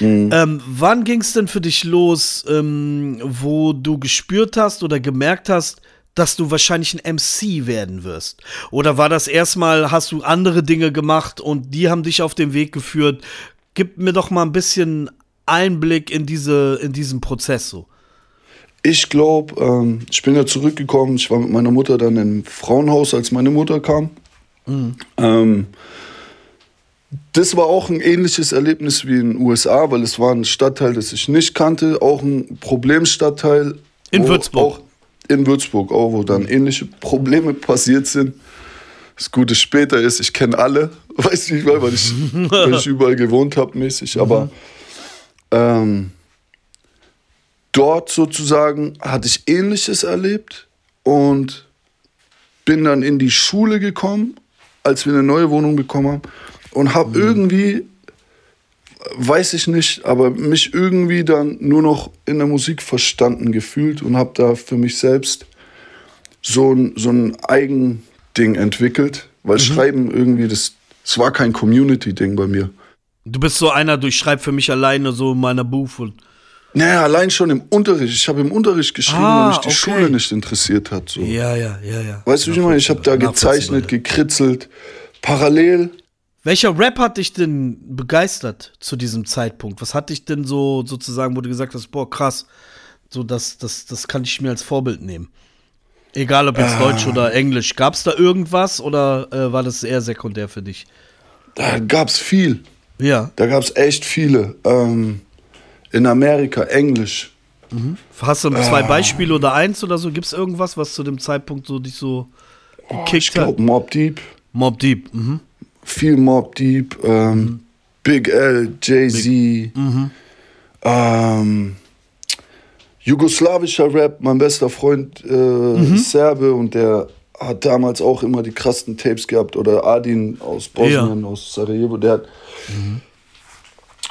Mhm. Ähm, wann ging es denn für dich los, ähm, wo du gespürt hast oder gemerkt hast, dass du wahrscheinlich ein MC werden wirst? Oder war das erstmal, hast du andere Dinge gemacht und die haben dich auf den Weg geführt? Gib mir doch mal ein bisschen Einblick in, diese, in diesen Prozess so. Ich glaube, ähm, ich bin ja zurückgekommen. Ich war mit meiner Mutter dann im Frauenhaus, als meine Mutter kam. Ähm, das war auch ein ähnliches Erlebnis wie in den USA, weil es war ein Stadtteil, das ich nicht kannte, auch ein Problemstadtteil. In Würzburg. In Würzburg, auch wo dann ähnliche Probleme passiert sind. Das Gute später ist, ich kenne alle, weiß nicht, weil, weil, ich, weil ich überall gewohnt habe mäßig, aber ähm, dort sozusagen hatte ich Ähnliches erlebt und bin dann in die Schule gekommen, als wir eine neue Wohnung bekommen haben und habe irgendwie, weiß ich nicht, aber mich irgendwie dann nur noch in der Musik verstanden gefühlt und habe da für mich selbst so ein, so ein Eigending entwickelt, weil Schreiben irgendwie, das, das war kein Community-Ding bei mir. Du bist so einer, du schreib für mich alleine so in meiner Booth und Naja, allein schon im Unterricht. Ich habe im Unterricht geschrieben, Ah, weil mich die okay. Schule nicht interessiert hat. So. ja, ja, ja, ja. Weißt du, wie ich meine? Ich habe da gezeichnet, gekritzelt. Parallel, Welcher Rap hat dich denn begeistert zu diesem Zeitpunkt? Was hat dich denn so sozusagen, wo du gesagt hast, boah, krass, so das, das, das kann ich mir als Vorbild nehmen? Egal ob jetzt Deutsch oder Englisch. Gab es da irgendwas oder äh, war das eher sekundär für dich? da gab es viel. Ja. Da gab es echt viele. Ähm, in Amerika, Englisch. Hast du zwei Beispiele oder eins oder so? Gibt es irgendwas, was zu dem Zeitpunkt so dich so Oh, ich gekickt hat? glaube, Mob Deep. Mob Deep. Mhm. Viel Mob Deep. Ähm, Big L, Jay-Z. Ähm, jugoslawischer Rap. Mein bester Freund äh, ist Serbe und der hat damals auch immer die krassen Tapes gehabt. Oder Adin aus Bosnien, aus Sarajevo. Der hat,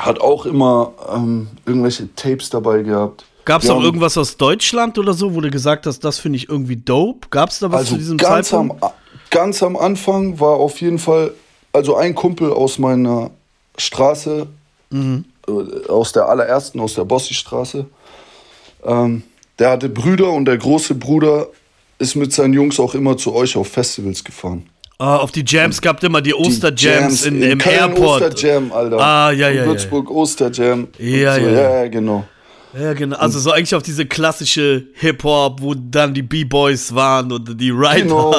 hat auch immer ähm, irgendwelche Tapes dabei gehabt. Gab es auch haben- irgendwas aus Deutschland oder so, wo du gesagt hast, das finde ich irgendwie dope? Gab es da was Also zu diesem ganz am, Zeitpunkt? ganz am Anfang war auf jeden Fall, also ein Kumpel aus meiner Straße, Mhm. äh, aus der allerersten, aus der Bossi-Straße, ähm, der hatte Brüder und der große Bruder ist mit seinen Jungs auch immer zu euch auf Festivals gefahren. Ah, auf die Jams gab immer die Osterjams in, im Köln Airport. Osterjam, Alter. Ah, ja, In ja, ja. Würzburg Osterjam. Ja, so. ja, ja. ja, ja, genau. Ja, genau. Also so eigentlich auf diese klassische Hip-Hop, wo dann die B-Boys waren und die Rapper. Genau,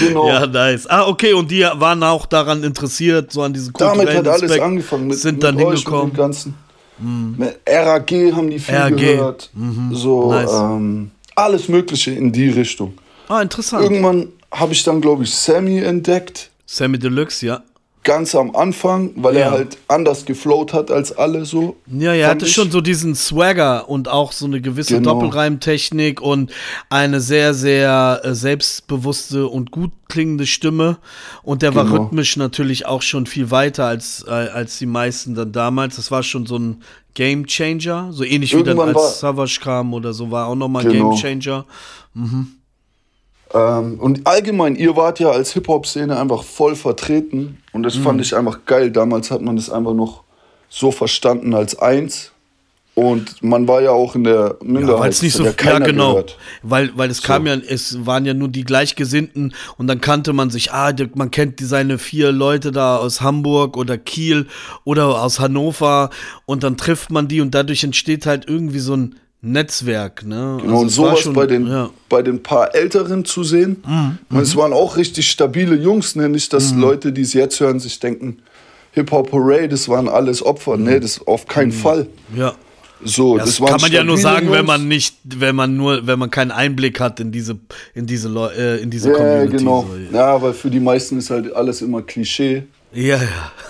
genau. Ja, nice. Ah, okay, und die waren auch daran interessiert, so an diesen Damit kulturellen hat alles Aspekt, angefangen. Mit, sind mit dann hingekommen. Mit dem Ganzen. Mit RAG haben die viel RAG. gehört. So, Nice. ähm, alles Mögliche in die Richtung. Ah, interessant. Irgendwann habe ich dann, glaube ich, Sammy entdeckt. Sammy Deluxe, ja. ganz am Anfang, weil Ja. er halt anders geflowt hat als alle so. Ja, er hatte ich. schon so diesen Swagger und auch so eine gewisse Genau. Doppelreimtechnik und eine sehr, sehr äh, selbstbewusste und gut klingende Stimme. Und der war Genau. rhythmisch natürlich auch schon viel weiter als, äh, als die meisten dann damals. Das war schon so ein Game Changer, so ähnlich wie Irgendwann dann war- als Savage kam oder so, war auch nochmal Genau. Game Changer. Ähm, und allgemein, ihr wart ja als Hip-Hop-Szene einfach voll vertreten. Und das Mhm. fand ich einfach geil. Damals hat man das einfach noch so verstanden als eins. Und man war ja auch in der Minderheit. Ja, weil es nicht so, ja genau, gehört. weil, weil es kam ja, es waren ja nur die Gleichgesinnten und dann kannte man sich, ah, man kennt seine vier Leute da aus Hamburg oder Kiel oder aus Hannover und dann trifft man die und dadurch entsteht halt irgendwie so ein Netzwerk, ne? Genau, und es war sowas schon- bei, den, ja. Mhm, bei den paar Älteren zu sehen. Und es waren auch richtig stabile Jungs, ne? Nicht, dass Leute, die es jetzt hören, sich denken, Hip-Hop Hooray, das waren alles Opfer. Nee, das auf keinen Fall. ja. So, Das, das, kann man ja nur sagen, wenn Jungs. man nicht, wenn man nur, wenn man keinen Einblick hat in diese, in diese, Leu äh, in diese Ja, Community. genau. So. Ja, weil für die meisten ist halt alles immer Klischee. Ja,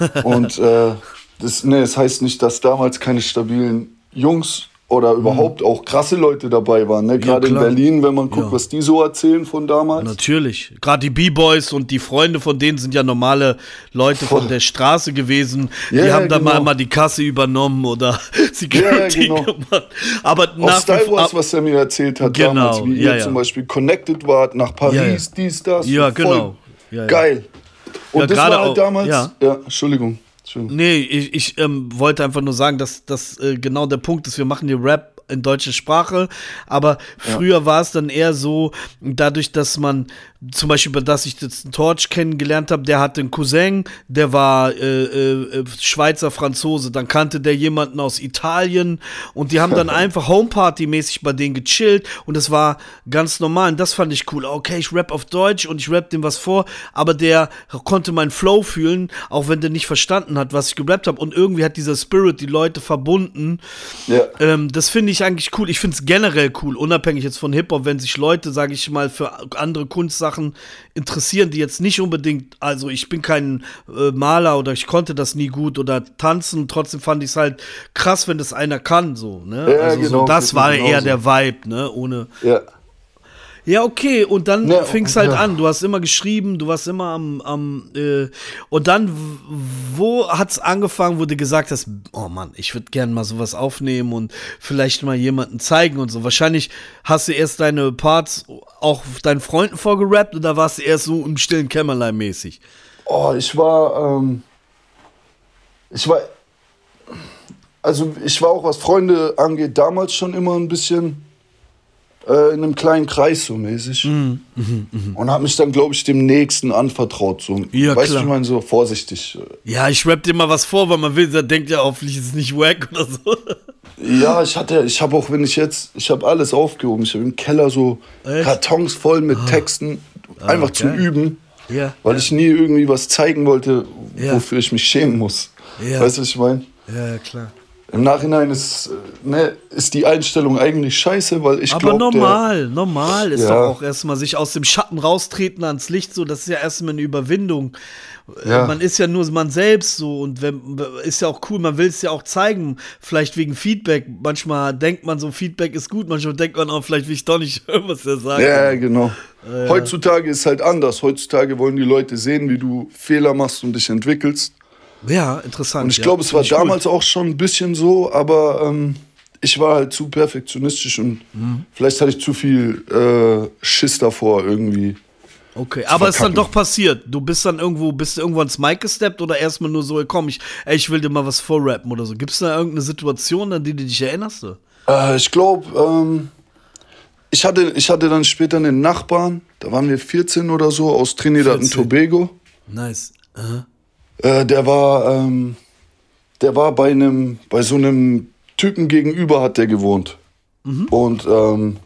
ja. Und äh, das, nee, das heißt nicht, dass damals keine stabilen Jungs oder überhaupt auch krasse Leute dabei waren. Ne? Gerade in Mhm. klar. Berlin, wenn man guckt, Ja. was die so erzählen von damals. Natürlich. Gerade die B-Boys und die Freunde von denen sind ja normale Leute von Voll. der Straße gewesen. die Ja, haben dann genau. mal, mal die Kasse übernommen oder Security genau. gemacht. Aber nach Star wie vor. Wars, was er mir erzählt hat Genau, damals, wie ja, ihr ja. zum Beispiel connected wart nach Paris, Ja, ja. dies, das. Ja, genau. Ja, ja. Geil. Und Ja, das gerade war halt auch- damals. ja. Ja, Entschuldigung. Nee, ich, ich ähm, wollte einfach nur sagen, dass das äh, genau der Punkt ist. Wir machen hier Rap in deutscher Sprache, aber früher war es dann eher so, dadurch, dass man zum Beispiel, dass ich jetzt einen Torch kennengelernt habe, der hatte einen Cousin, der war äh, äh, Schweizer Franzose, dann kannte der jemanden aus Italien und die haben dann einfach Homeparty-mäßig bei denen gechillt und das war ganz normal und das fand ich cool. Okay, ich rap auf Deutsch und ich rap dem was vor, aber der konnte meinen Flow fühlen, auch wenn der nicht verstanden hat, was ich gerappt habe und irgendwie hat dieser Spirit die Leute verbunden. Ja. Ähm, das finde ich eigentlich cool. Ich finde es generell cool, unabhängig jetzt von Hip-Hop, wenn sich Leute, sage ich mal, für andere Kunstsachen interessieren, die jetzt nicht unbedingt, also ich bin kein äh, Maler oder ich konnte das nie gut oder tanzen, trotzdem fand ich es halt krass, wenn das einer kann, so, ne? Ja, also so, genau, das geht mir war eher genauso. der Vibe, ne? Ohne. ja. Ja, okay, und dann Ja, fing es halt ja. an. Du hast immer geschrieben, du warst immer am, am äh, und dann, wo hat's angefangen, wo du gesagt hast, oh Mann, ich würde gerne mal sowas aufnehmen und vielleicht mal jemanden zeigen und so. Wahrscheinlich hast du erst deine Parts auch deinen Freunden vorgerappt oder warst du erst so im stillen Kämmerlein mäßig? Oh, ich war, ähm, ich war, also ich war auch, was Freunde angeht, damals schon immer ein bisschen äh, in einem kleinen Kreis so mäßig. Mhm, Und habe mich dann, glaube ich, dem Nächsten anvertraut. So, Ja, weißt du, ich meine, so vorsichtig. Ja, ich rap dir mal was vor, weil man will, der denkt ja hoffentlich ist es nicht wack oder so. Ja, ich hatte, ich habe auch, wenn ich jetzt, ich habe alles aufgehoben. Ich habe im Keller so Echt? Kartons voll mit Texten, einfach zum geil. Üben. Ja. Weil ich nie irgendwie was zeigen wollte, Ja. wofür ich mich schämen muss. Ja. Weißt du, was ich meine? Ja, ja, klar. Im Nachhinein ist, äh, ne, ist die Einstellung eigentlich scheiße, weil ich Aber glaube. normal, normal ist Ja. doch auch erstmal sich aus dem Schatten raustreten ans Licht, so, das ist ja erstmal eine Überwindung. Äh, Ja. Man ist ja nur man selbst so und wenn, ist ja auch cool, man will es ja auch zeigen, vielleicht wegen Feedback. Manchmal denkt man so, Feedback ist gut, manchmal denkt man auch, vielleicht will ich doch nicht hören, was er sagt. Ja, genau. Heutzutage ist halt anders. Heutzutage wollen die Leute sehen, wie du Fehler machst und dich entwickelst. Ja, interessant. Und ich ja. glaube, es war ich damals auch schon ein bisschen so, aber ähm, ich war halt zu perfektionistisch und Mhm. vielleicht hatte ich zu viel äh, Schiss davor irgendwie. Cool. Okay, aber ist dann doch passiert. Du bist dann irgendwo, bist du irgendwo ans Mic gesteppt oder erstmal nur so, komm, ich, ey, ich will dir mal was vorrappen oder so. Gibt es da irgendeine Situation, an die du dich erinnerst? Äh, ich glaube, ähm, ich, hatte, ich hatte dann später einen Nachbarn, da waren wir 14 oder so, aus Trinidad und 14. Tobago. Nice. Aha. Äh, der war, ähm, der war bei einem, bei so einem Typen gegenüber hat der gewohnt. Und ähm,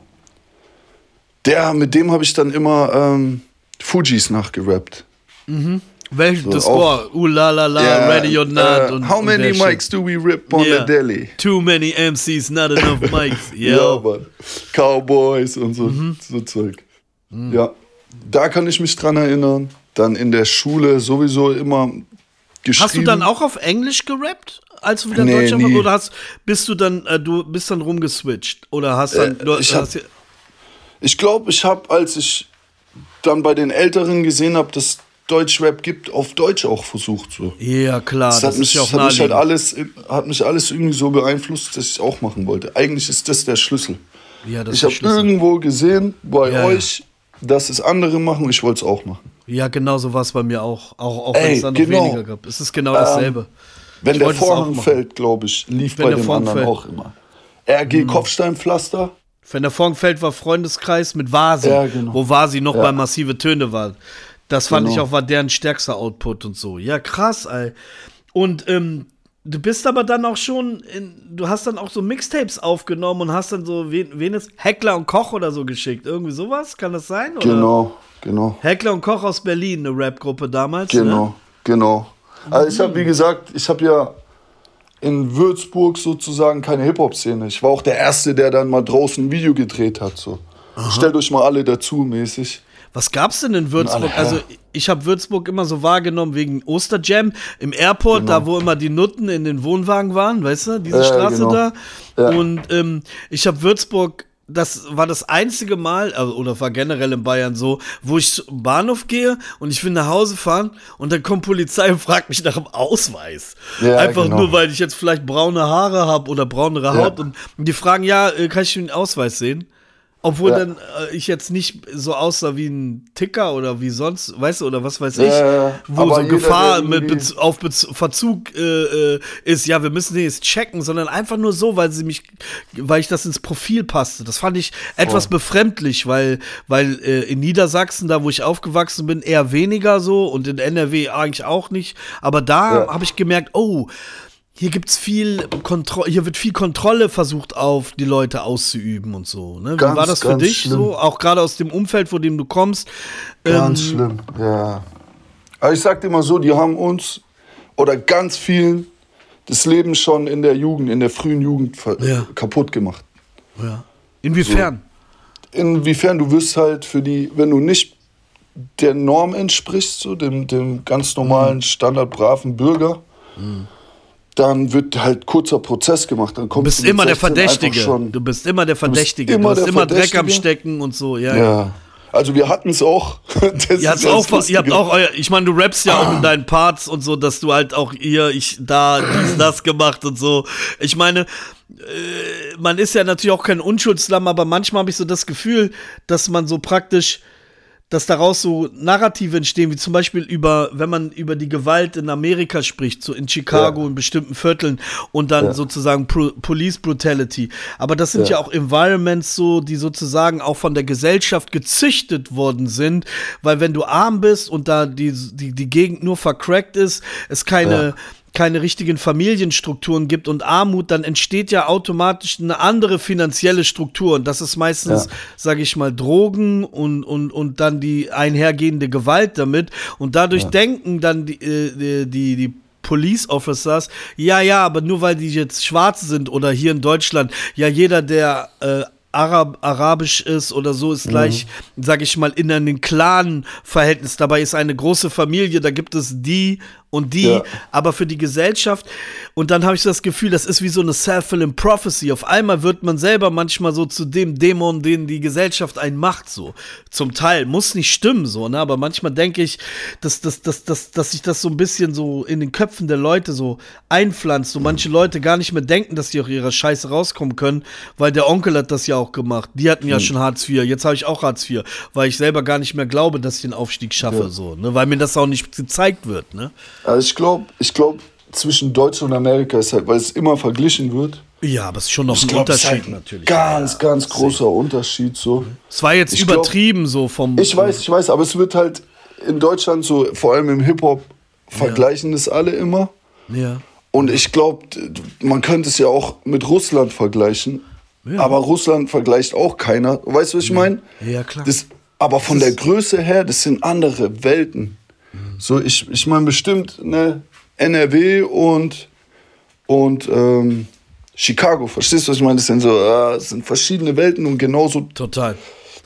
der, mit dem habe ich dann immer ähm, Fujis nachgerappt. Welch, das auch- war Uh la la la, Ja, Ready or Not. äh, und, how und many Shit. mics do we rip on Yeah. the deli? Too many MCs, not enough mics. Ja. Mann. Cowboys und so, Mhm. so Zeug. Ja, da kann ich mich dran erinnern. Dann in der Schule sowieso immer geschrieben. Hast du dann auch auf Englisch gerappt, als du wieder Nee, Deutschland nie. Oder hast, bist du dann, äh, du bist dann rumgeswitcht? Oder hast dann, Äh, du, ich hast, Ich glaube, ich habe, als ich dann bei den Älteren gesehen habe, dass Deutschrap gibt, auf Deutsch auch versucht. So. ja klar, das, Das, hat, mich, ja hat, mich halt alles, hat mich alles irgendwie so beeinflusst, dass ich es auch machen wollte. Eigentlich ist das der Schlüssel. ja, das Ich habe irgendwo gesehen bei Ja, euch, dass es andere machen und ich wollte es auch machen. Ja, genau so war es bei mir auch. Auch, auch wenn es dann noch genau. weniger gab. Es ist genau dasselbe. Wenn Ich der Vorhang fällt, glaube ich, lief Wenn bei dem Vorhang anderen fällt. auch immer. RG Kopfsteinpflaster. Wenn der Vorgfeld war Freundeskreis mit Vasi, Ja, genau. wo Vasi noch Ja. bei massive Töne war. Das fand Genau. ich auch, war deren stärkster Output und so. Ja, krass, ey. Und ähm, du bist aber dann auch schon, in, du hast dann auch so Mixtapes aufgenommen und hast dann so, wen, wen ist, Heckler und Koch oder so geschickt. Irgendwie sowas, kann das sein? Oder? Genau, genau, Heckler und Koch aus Berlin, eine Rap-Gruppe damals. genau, Ne? genau. Also ich habe, wie gesagt, ich habe ja in Würzburg sozusagen keine Hip-Hop-Szene. Ich war auch der Erste, der dann mal draußen ein Video gedreht hat. So. Stellt euch mal alle dazu mäßig. Was gab's denn in Würzburg? Alle, Also ich habe Würzburg immer so wahrgenommen wegen Osterjam im Airport, Genau. da wo immer die Nutten in den Wohnwagen waren, weißt du, diese Ja, Straße genau. da. Ja. Und ähm, ich habe Würzburg, das war das einzige Mal, also, oder war generell in Bayern so, wo ich zum Bahnhof gehe und ich will nach Hause fahren und dann kommt Polizei und fragt mich nach dem Ausweis. Ja, Einfach genau. nur, weil ich jetzt vielleicht braune Haare habe oder braunere Ja. Haut und die fragen, ja, äh, kann ich den Ausweis sehen? Obwohl Ja. dann äh, ich jetzt nicht so aussah wie ein Ticker oder wie sonst, weißt du, oder was weiß ich, Ja, wo so Gefahr mit Bez auf Bez Verzug äh, äh, ist, ja, wir müssen den jetzt checken, sondern einfach nur so, weil sie mich, weil ich das ins Profil passte. Das fand ich etwas befremdlich, weil, weil äh, in Niedersachsen, da wo ich aufgewachsen bin, eher weniger so und in NRW eigentlich auch nicht. Aber da Ja. habe ich gemerkt, oh, hier gibt's viel Kontrolle, hier wird viel Kontrolle versucht auf die Leute auszuüben und so. Ne? Wie Ganz, war das für dich schlimm. so? Auch gerade aus dem Umfeld, vor dem du kommst. Ganz Ähm, schlimm, ja. Aber ich sag dir mal so, die haben uns oder ganz vielen das Leben schon in der Jugend, in der frühen Jugend Ja. kaputt gemacht. Ja. Inwiefern? Inwiefern du wirst halt für die, wenn du nicht der Norm entsprichst, so dem, dem ganz normalen, Mhm. standardbraven Bürger, dann wird halt kurzer Prozess gemacht. Dann Du kommst bist immer der 16 einfach Verdächtige. Schon, Du bist immer der Verdächtige. immer du hast immer Dreck am. Stecken und so. Ja, ja. Also wir hatten es auch. Das Ihr, ja auch, ihr habt auch euer, ich meine, du rappst ja auch in deinen Parts und so, dass du halt auch hier, ich da, dies, das gemacht und so. Ich meine, äh, man ist ja natürlich auch kein Unschuldslamm, aber manchmal habe ich so das Gefühl, dass man so praktisch, dass daraus so Narrative entstehen, wie zum Beispiel über, wenn man über die Gewalt in Amerika spricht, so in Chicago, Ja. in bestimmten Vierteln und dann Ja. sozusagen Pro Police Brutality. Aber das sind ja. Ja. auch Environments so, die sozusagen auch von der Gesellschaft gezüchtet worden sind, weil wenn du arm bist und da die, die, die Gegend nur vercrackt ist, es keine. Keine richtigen Familienstrukturen gibt und Armut, dann entsteht ja automatisch eine andere finanzielle Struktur. Und das ist meistens, Ja. sage ich mal, Drogen und, und, und dann die einhergehende Gewalt damit. Und dadurch denken dann die, äh, die, die Police Officers, ja, ja, aber nur weil die jetzt schwarz sind oder hier in Deutschland, ja, jeder, der äh, Arab, arabisch ist oder so, Mhm. ist gleich, sag ich mal, in einem Clan-Verhältnis. Dabei ist eine große Familie, da gibt es die und die, Ja. aber für die Gesellschaft. Und dann habe ich das Gefühl, das ist wie so eine self-fulfilling prophecy. Auf einmal wird man selber manchmal so zu dem Dämon, den die Gesellschaft einen macht, so. Zum Teil. Muss nicht stimmen, so, ne? Aber manchmal denke ich, dass, dass, dass, dass, dass sich das so ein bisschen so in den Köpfen der Leute so einpflanzt. So manche Leute gar nicht mehr denken, dass sie aus ihrer Scheiße rauskommen können, weil der Onkel hat das ja auch gemacht. Die hatten ja schon Hartz IV. Jetzt habe ich auch Hartz IV, weil ich selber gar nicht mehr glaube, dass ich den Aufstieg schaffe, Ja. so, ne? Weil mir das auch nicht gezeigt wird, ne? Also ich glaube, ich glaub, zwischen Deutschland und Amerika ist halt, weil es immer verglichen wird. Ja, aber es ist schon noch Ich ein glaube, ist Unterschied halt natürlich. ganz, ganz großer Unterschied so. Es war jetzt Ich glaub- übertrieben so vom. Ich weiß, ich weiß, aber es wird halt in Deutschland so, vor allem im Hip-Hop, vergleichen das alle immer. Ja. Und ich glaube, man könnte es ja auch mit Russland vergleichen. Ja. Aber Russland vergleicht auch keiner. Weißt du, was ich meine? Ja, klar. Das, aber von der Größe her, das sind andere Welten. So, ich, ich meine bestimmt ne, NRW und, und ähm, Chicago. Verstehst du, was ich meine? Das sind so, äh, das sind verschiedene Welten und genauso, Total.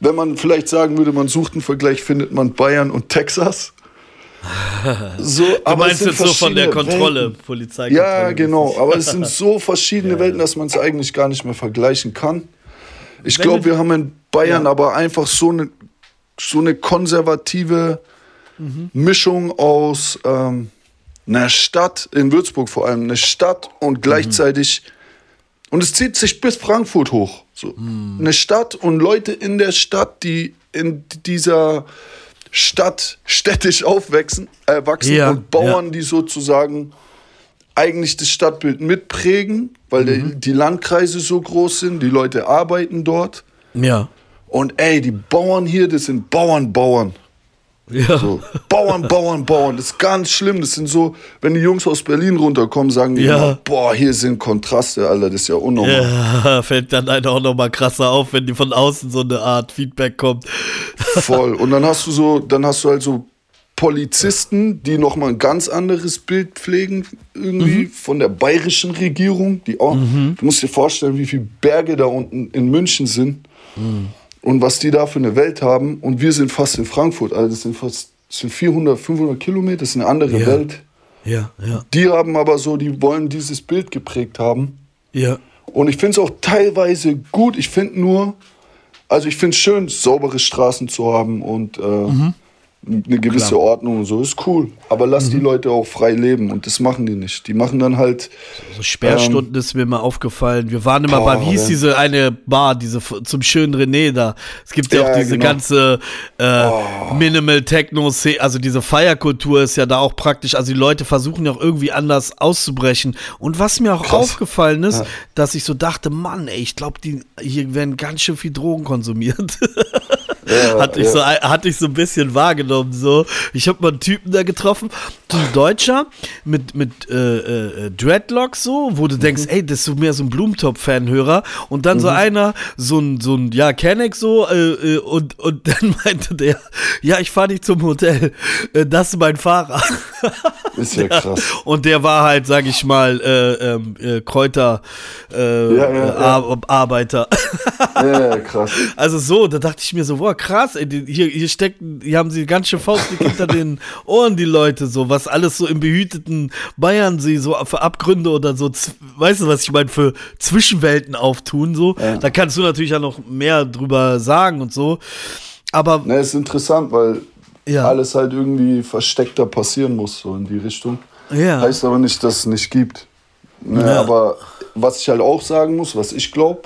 wenn man vielleicht sagen würde, man sucht einen Vergleich, findet man Bayern und Texas. So, Du aber meinst jetzt so von der Kontrolle, Welten. Polizeikontrolle. Ja, genau. Aber es sind so verschiedene Welten, dass man es eigentlich gar nicht mehr vergleichen kann. Ich glaube, wir haben in Bayern Ja. aber einfach so eine, so eine konservative Mhm. Mischung aus ähm, einer Stadt, in Würzburg vor allem, eine Stadt Mhm. und gleichzeitig, und es zieht sich bis Frankfurt hoch. So. Mhm. Eine Stadt und Leute in der Stadt, die in dieser Stadt städtisch aufwachsen äh, wachsen Ja, und Bauern, die sozusagen eigentlich das Stadtbild mitprägen, weil Mhm. die, die Landkreise so groß sind, die Leute arbeiten dort. Ja. Und ey, die Bauern hier, das sind Bauern, Bauern. Ja. So, Bauern, Bauern, Bauern. Das ist ganz schlimm. Das sind so, wenn die Jungs aus Berlin runterkommen, sagen die Ja. immer, boah, hier sind Kontraste, Alter, das ist ja unnormal. Ja, fällt dann halt auch nochmal krasser auf, wenn die von außen so eine Art Feedback kommt. Voll. Und dann hast du so, dann hast du halt so Polizisten, die nochmal ein ganz anderes Bild pflegen, irgendwie Mhm. von der bayerischen Regierung, die auch, du musst dir vorstellen, wie viele Berge da unten in München sind Mhm. Und was die da für eine Welt haben. Und wir sind fast in Frankfurt, also das sind fast das sind 400, 500 Kilometer, das ist eine andere Ja. Welt. Ja, ja, Die haben aber so, die wollen dieses Bild geprägt haben. ja. Und ich finde es auch teilweise gut. Ich finde nur, also ich finde es schön, saubere Straßen zu haben und äh, eine gewisse Klar. Ordnung und so. Ist cool. Aber lass die Leute auch frei leben und das machen die nicht. Die machen dann halt. So Sperrstunden ist mir mal aufgefallen. Wir waren immer Ähm, Boah, bei, wie hieß ja. diese eine Bar, diese zum schönen René da. Es gibt ja, Ja, auch diese genau. ganze äh, Oh. Minimal Techno, also diese Feierkultur ist ja da auch praktisch. Also die Leute versuchen ja auch irgendwie anders auszubrechen. Und was mir auch Krass. aufgefallen ist, Ja. dass ich so dachte, Mann, ey, ich glaube, die hier werden ganz schön viel Drogen konsumiert. Ja, hatte, ich ja. so, hatte ich so ein bisschen wahrgenommen. So. Ich habe mal einen Typen da getroffen, so ein Deutscher mit, mit äh, äh, Dreadlocks so, wo du Mhm. denkst, ey, das ist so mehr so ein Blumentop-Fanhörer. Und dann so einer, so ein, so ein ja, kenn ich so, äh, äh, und, und dann meinte der, ja, ich fahre dich zum Hotel. Äh, das ist mein Fahrer. Ist ja krass. Und der war halt, sag ich mal, äh, ähm, äh, Kräuter äh, Ja, ja, äh, ja. Ar Arbeiter. Ja, ja, krass. Also so, da dachte ich mir so, boah, krass, ey, hier, hier stecken, hier haben sie ganz schön faustdick hinter den Ohren, die Leute, so, was alles so im behüteten Bayern sie so für Abgründe oder so, weißt du, was ich meine, für Zwischenwelten auftun, so. Ja. Da kannst du natürlich ja noch mehr drüber sagen und so. Aber, Ne, ist interessant, weil Ja. alles halt irgendwie versteckter passieren muss, so in die Richtung. ja, Heißt aber nicht, dass es nicht gibt. Ne, Ja. Aber was ich halt auch sagen muss, was ich glaube,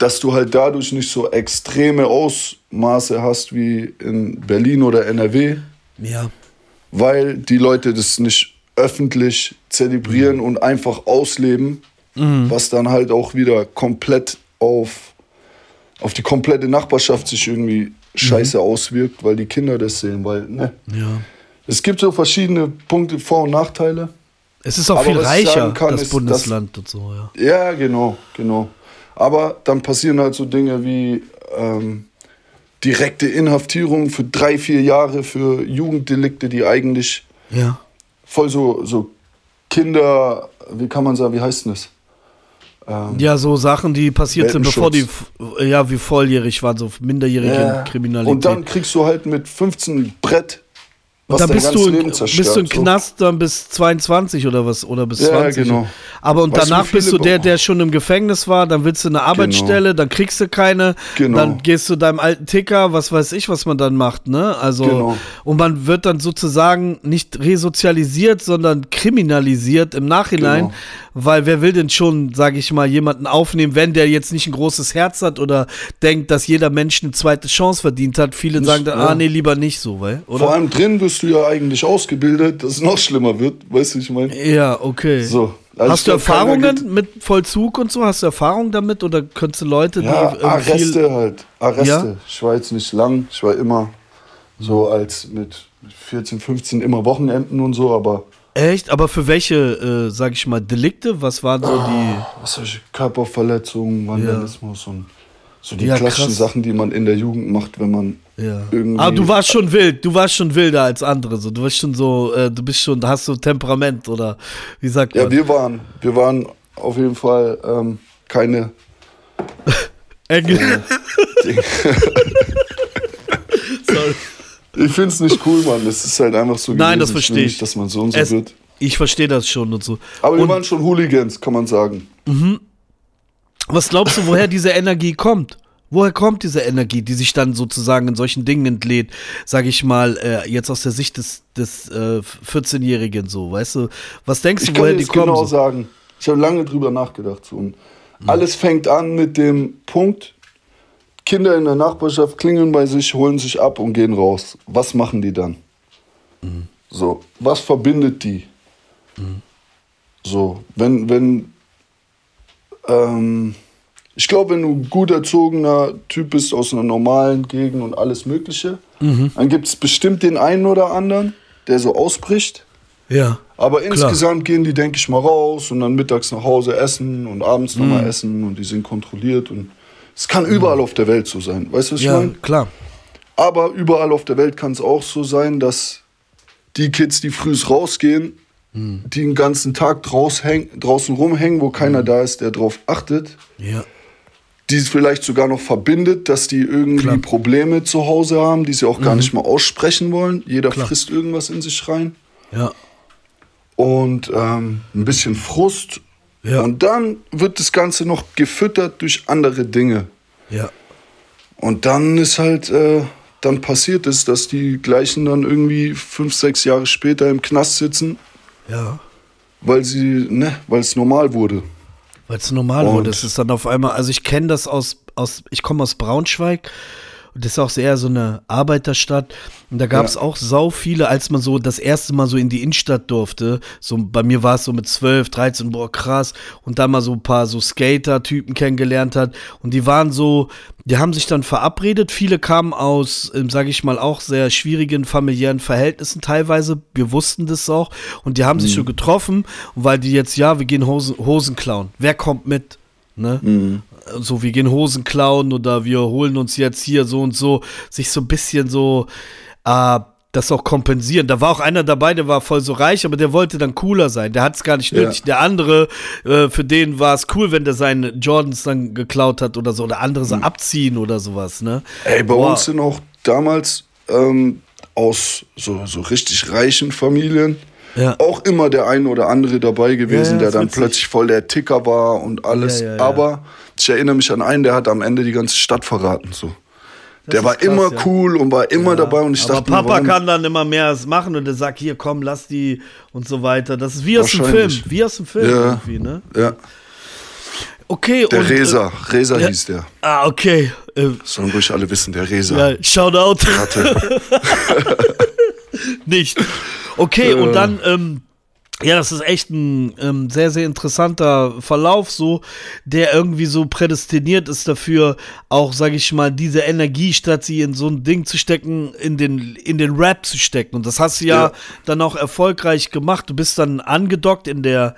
dass du halt dadurch nicht so extreme Ausmaße hast wie in Berlin oder NRW, ja, weil die Leute das nicht öffentlich zelebrieren Mhm. und einfach ausleben, was dann halt auch wieder komplett auf, auf die komplette Nachbarschaft sich irgendwie scheiße Mhm. auswirkt, weil die Kinder das sehen, weil, ne? ja. Es gibt so verschiedene Punkte, Vor- und Nachteile. Es ist auch Aber viel reicher, kann, das Bundesland und so, ja. Ja, genau, genau. Aber dann passieren halt so Dinge wie ähm, direkte Inhaftierung für drei, vier Jahre für Jugenddelikte, die eigentlich Ja. voll so, so Kinder, wie kann man sagen, wie heißt denn das? Ähm, Ja, so Sachen, die passiert sind, bevor die, ja, wie volljährig waren, so minderjährige ja. Kriminalität. Und dann kriegst du halt mit 15 Brett, Und dann bist du, in, bist du im so. Knast dann bis 22 oder was oder bis Ja, 20. genau. Aber und Weißt du, danach wie bist du der, der schon im Gefängnis war, dann willst du eine Arbeitsstelle, dann kriegst du keine, Genau. dann gehst du deinem alten Ticker, was weiß ich, was man dann macht, ne? Also Genau. und man wird dann sozusagen nicht resozialisiert, sondern kriminalisiert im Nachhinein, Genau. weil wer will denn schon, sage ich mal, jemanden aufnehmen, wenn der jetzt nicht ein großes Herz hat oder denkt, dass jeder Mensch eine zweite Chance verdient hat. Viele Nicht, sagen dann, ja. ah nee, lieber nicht so, weil, oder? Vor allem drin wirst du ja eigentlich ausgebildet, dass es noch schlimmer wird, weißt du, ich meine? Ja, okay. So. Also Hast du glaub, Erfahrungen mit Vollzug und so? Hast du Erfahrung damit oder könntest du Leute, Ja, die. Arreste halt. Arreste. Ja? Ich war jetzt nicht lang. Ich war immer so als mit 14, 15 immer Wochenenden und so, aber Echt? Aber für welche, äh, sag ich mal, Delikte? Was waren so die. was soll ich, Körperverletzungen, Vandalismus und so die Ja, klassischen krass. Sachen, die man in der Jugend macht, wenn man Ja. irgendwie. Ah, du warst schon wild. Du warst schon wilder als andere. So. Du bist schon so, äh, du bist schon, hast so Temperament oder wie sagt Ja, man? wir waren, wir waren auf jeden Fall ähm, keine. Engel. Dinge. Sorry. Ich finde es nicht cool, Mann. Es ist halt einfach so Nein, gewesen. das verstehe ich. Dass man so und so Es, wird. ich verstehe das schon und so. Aber wir und waren schon Hooligans, kann man sagen. was glaubst du, woher diese Energie kommt? Woher kommt diese Energie, die sich dann sozusagen in solchen Dingen entlädt, sage ich mal, äh, jetzt aus der Sicht des, des äh, 14-Jährigen so, weißt du? Was denkst Ich du, kann woher die das kommen? genau so? sagen. Ich habe lange drüber nachgedacht. So. Und Alles fängt an mit dem Punkt, Kinder in der Nachbarschaft klingeln bei sich, holen sich ab und gehen raus. Was machen die dann? So, was verbindet die? So, wenn, wenn, ähm, ich glaube, wenn du ein gut erzogener Typ bist aus einer normalen Gegend und alles Mögliche, dann gibt es bestimmt den einen oder anderen, der so ausbricht. Ja. Aber Klar. insgesamt gehen die, denke ich mal, raus und dann mittags nach Hause essen und abends Mhm. nochmal essen und die sind kontrolliert und es kann überall auf der Welt so sein. Weißt du, was ich Ja, meine? klar. Aber überall auf der Welt kann es auch so sein, dass die Kids, die früh rausgehen, Mhm. die den ganzen Tag draußen rumhängen, wo keiner da ist, der drauf achtet, Ja. Die es vielleicht sogar noch verbindet, dass die irgendwie Klar. Probleme zu Hause haben, die sie auch gar nicht mal aussprechen wollen. Jeder Klar. frisst irgendwas in sich rein. Ja. und ähm, ein bisschen Frust. Ja. Und dann wird das Ganze noch gefüttert durch andere Dinge. Ja. Und dann ist halt, äh, dann passiert es, dass die gleichen dann irgendwie fünf, sechs Jahre später im Knast sitzen, Ja. weil sie, ne, weil es normal wurde. Weil es normal Und- wurde. Es ist dann auf einmal, also ich kenne das aus, aus ich komme aus Braunschweig und das ist auch eher so eine Arbeiterstadt. Und da gab es Ja. auch sau viele, als man so das erste Mal so in die Innenstadt durfte. So bei mir war es so mit 12, 13, boah, krass. Und dann mal so ein paar so Skater-Typen kennengelernt hat. Und die waren so, die haben sich dann verabredet. Viele kamen aus, ähm, sage ich mal, auch sehr schwierigen familiären Verhältnissen teilweise. Wir wussten das auch. Und die haben sich so getroffen, weil die jetzt, ja, wir gehen Hosen, Hosen klauen. Wer kommt mit? Ne? So, wir gehen Hosen klauen oder wir holen uns jetzt hier so und so, sich so ein bisschen so, äh, das auch kompensieren. Da war auch einer dabei, der war voll so reich, aber der wollte dann cooler sein. Der hat es gar nicht Ja. nötig. Der andere, äh, für den war es cool, wenn der seine Jordans dann geklaut hat oder so. Oder andere so abziehen oder sowas, ne? Ey, bei Boah. uns sind auch damals ähm, aus so, so richtig reichen Familien Ja. auch immer der ein oder andere dabei gewesen, Ja, ja, der dann plötzlich voll der Ticker war und alles. Ja, ja, ja. Aber ich erinnere mich an einen, der hat am Ende die ganze Stadt verraten. So. Der war krass, immer ja. cool und war immer dabei und ich aber dachte mir, Papa warum- kann dann immer mehr machen und der sagt, hier komm, lass die und so weiter. Das ist wie aus dem Film. Wie aus dem Film Ja. irgendwie, ne? Ja, Okay, der und. Resa, Resa ja. hieß der. Äh, ah, okay. Äh, Sollen ruhig alle wissen, der Resa. ja, Shoutout. Ratte. Nicht. Okay, und Äh. dann, ähm, ja, das ist echt ein ähm, sehr, sehr interessanter Verlauf, so, der irgendwie so prädestiniert ist dafür, auch, sage ich mal, diese Energie, statt sie in so ein Ding zu stecken, in den, in den Rap zu stecken. Und das hast du ja, Ja. dann auch erfolgreich gemacht. Du bist dann angedockt in der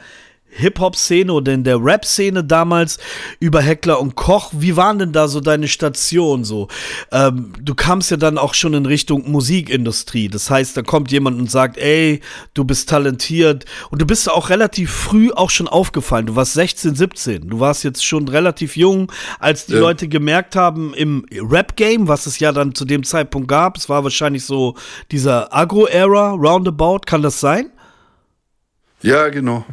Hip-Hop-Szene oder in der Rap-Szene damals über Heckler und Koch. Wie waren denn da so deine Stationen so? Ähm, du kamst ja dann auch schon in Richtung Musikindustrie. Das heißt, da kommt jemand und sagt, ey, du bist talentiert. Und du bist auch relativ früh auch schon aufgefallen. Du warst 16, 17. Du warst jetzt schon relativ jung, als die Ja. Leute gemerkt haben im Rap-Game, was es ja dann zu dem Zeitpunkt gab. Es war wahrscheinlich so dieser Agro-Era, Roundabout. Kann das sein? Ja, genau.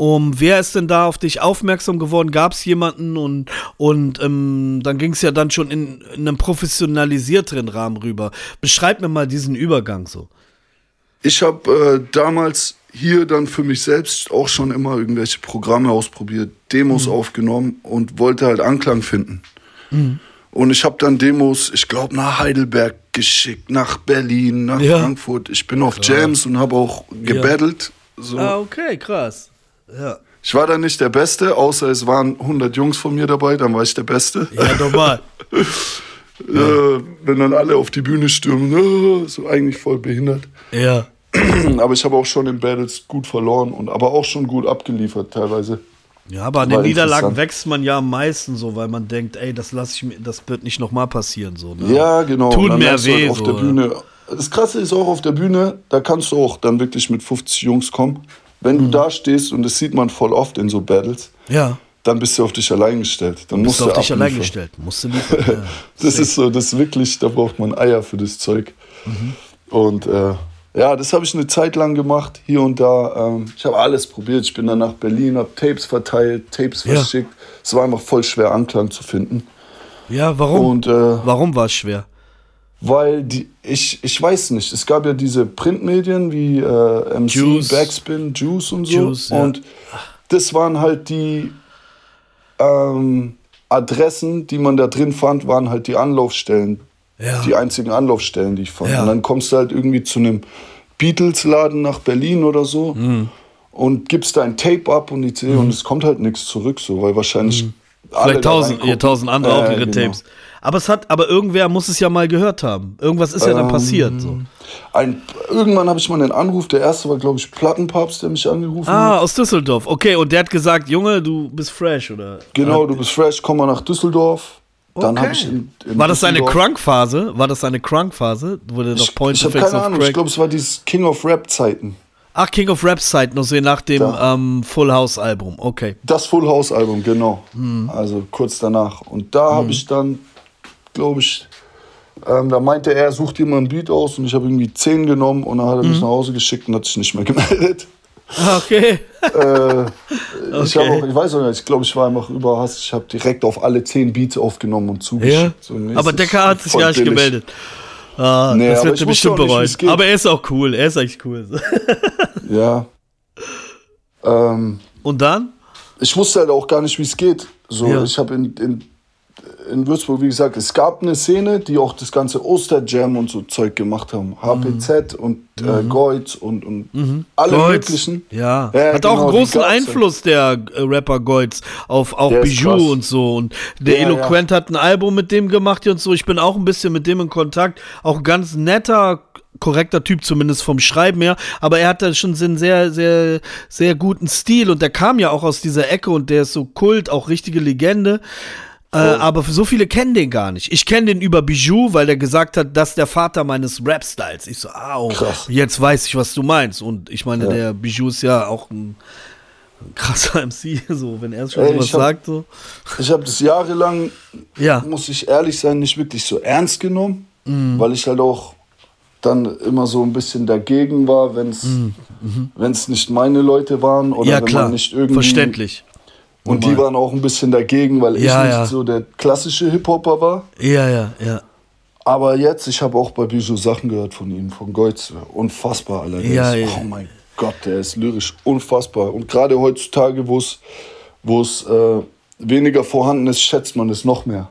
Um, wer ist denn da auf dich aufmerksam geworden? Gab es jemanden und, und ähm, dann ging es ja dann schon in, in einem professionalisierteren Rahmen rüber. Beschreib mir mal diesen Übergang so. Ich habe äh, damals hier dann für mich selbst auch schon immer irgendwelche Programme ausprobiert, Demos Mhm. aufgenommen und wollte halt Anklang finden. Und ich habe dann Demos, ich glaube, nach Heidelberg geschickt, nach Berlin, nach Ja. Frankfurt. Ich bin auf Jams und habe auch gebattelt. So. Ah, okay, krass. Ja. Ich war dann nicht der Beste, außer es waren 100 Jungs von mir dabei, dann war ich der Beste. Ja, normal. Äh, wenn dann alle auf die Bühne stürmen, äh, so eigentlich voll behindert. ja. Aber ich habe auch schon in Battles gut verloren und aber auch schon gut abgeliefert teilweise. Ja, aber an War den Niederlagen wächst man ja am meisten so, weil man denkt, ey, das lasse ich mir, das wird nicht nochmal passieren. So, ne? Ja, genau. Tut mehr halt weh, auf so, der ja. Bühne. Das Krasse ist auch auf der Bühne, da kannst du auch dann wirklich mit 50 Jungs kommen. Wenn Mhm. du da stehst, und das sieht man voll oft in so Battles, Ja. dann bist du auf dich allein gestellt. Dann musst Bist du auf dich abliefern. allein gestellt. Musst du liefern. Ja. Das ist so, das ist wirklich, da braucht man Eier für das Zeug. Mhm. Und äh, ja, das habe ich eine Zeit lang gemacht, hier und da. Ähm, ich habe alles probiert. Ich bin dann nach Berlin, habe Tapes verteilt, Tapes Ja. verschickt. Es war einfach voll schwer, Anklang zu finden. Ja, warum? Und äh, warum war es schwer? Weil die, ich, ich weiß nicht, es gab ja diese Printmedien wie äh, MC, Juice. Backspin, Juice und so. Juice, ja. Und das waren halt die ähm, Adressen, die man da drin fand, waren halt die Anlaufstellen. Ja. Die einzigen Anlaufstellen, die ich fand. Ja. Und dann kommst du halt irgendwie zu einem Beatles-Laden nach Berlin oder so Mhm. und gibst dein Tape ab und die CD und es kommt halt nichts zurück, so, weil wahrscheinlich. alle Mhm. Vielleicht tausend, ihr tausend andere Ja, auch ihre genau. Tapes. Aber es hat, aber irgendwer muss es ja mal gehört haben. Irgendwas ist ja dann Ähm, passiert. So. Ein, irgendwann habe ich mal einen Anruf, der erste war, glaube ich, Plattenpapst, der mich angerufen Ah, hat. aus Düsseldorf. Okay, und der hat gesagt, Junge, du bist fresh, oder? Genau, du bist fresh, komm mal nach Düsseldorf. Dann Okay. habe ich in, in War das seine Düsseldorf- Crunk-Phase? War das seine Crunk-Phase? Wo der noch Ich, Point ich habe Effects keine Ahnung, ich Crack. glaube, es war dieses King of Rap Zeiten. Ach, King of Rap Zeit, noch so nach dem ähm, Full House Album. Okay. Das Full House Album, genau. Mhm. Also kurz danach. Und da habe ich dann, glaube ich, ähm, da meinte er, such dir mal ein Beat aus und ich habe irgendwie 10 genommen und dann hat er Mhm. mich nach Hause geschickt und hat sich nicht mehr gemeldet. Ah, Okay. äh, ich, Okay. hab auch, ich weiß auch nicht, ich glaube, ich war einfach überhasst. Ich habe direkt auf alle 10 Beats aufgenommen und Ja. zugeschickt. So mäßig. Aber Decker hat sich gar nicht billig. gemeldet. Ah, Nee, das wird ich er bestimmt bereuen. Aber er ist auch cool. Er ist echt cool. Ja. Ähm, Und dann? ich wusste halt auch gar nicht, wie es geht. So, Ja. ich habe in, in, in Würzburg, wie gesagt, es gab eine Szene, die auch das ganze Osterjam und so Zeug gemacht haben. HPZ und äh, Goitz und, und alle Goitz. möglichen. Ja. Ja, Hat auch genau, einen die großen Einfluss, der äh, Rapper Goitz, auf auch Der Bijou und so. Und der Ja, Eloquent hat ein Album mit dem gemacht und so. Ich bin auch ein bisschen mit dem in Kontakt. Auch ganz netter, korrekter Typ, zumindest vom Schreiben her. Aber er hatte schon so einen sehr, sehr, sehr guten Stil. Und der kam ja auch aus dieser Ecke und der ist so Kult, auch richtige Legende. Äh, aber so viele kennen den gar nicht. Ich kenne den über Bijou, weil der gesagt hat, das ist der Vater meines Rap-Styles. Ich so, au, Krass. jetzt weiß ich, was du meinst. Und ich meine, Ja. der Bijou ist ja auch ein krasser MC, so, wenn er schon Ey, sowas hab- sagt, so. Ich habe das jahrelang, Ja. muss ich ehrlich sein, nicht wirklich so ernst genommen, Mhm. weil ich halt auch dann immer so ein bisschen dagegen war, wenn es nicht meine Leute waren oder Mhm. ja, wenn klar. man nicht irgendwie Verständlich. Und die waren auch ein bisschen dagegen, weil ich Ja, nicht ja. so der klassische Hip-Hopper war. Ja, ja, ja. Aber jetzt, ich habe auch bei Bijou Sachen gehört von ihm, von Goitz. Unfassbar, Alter. Ja, ist, ja. Oh mein Gott, der ist lyrisch unfassbar. Und gerade heutzutage, wo es wo es äh, weniger vorhanden ist, schätzt man es noch mehr.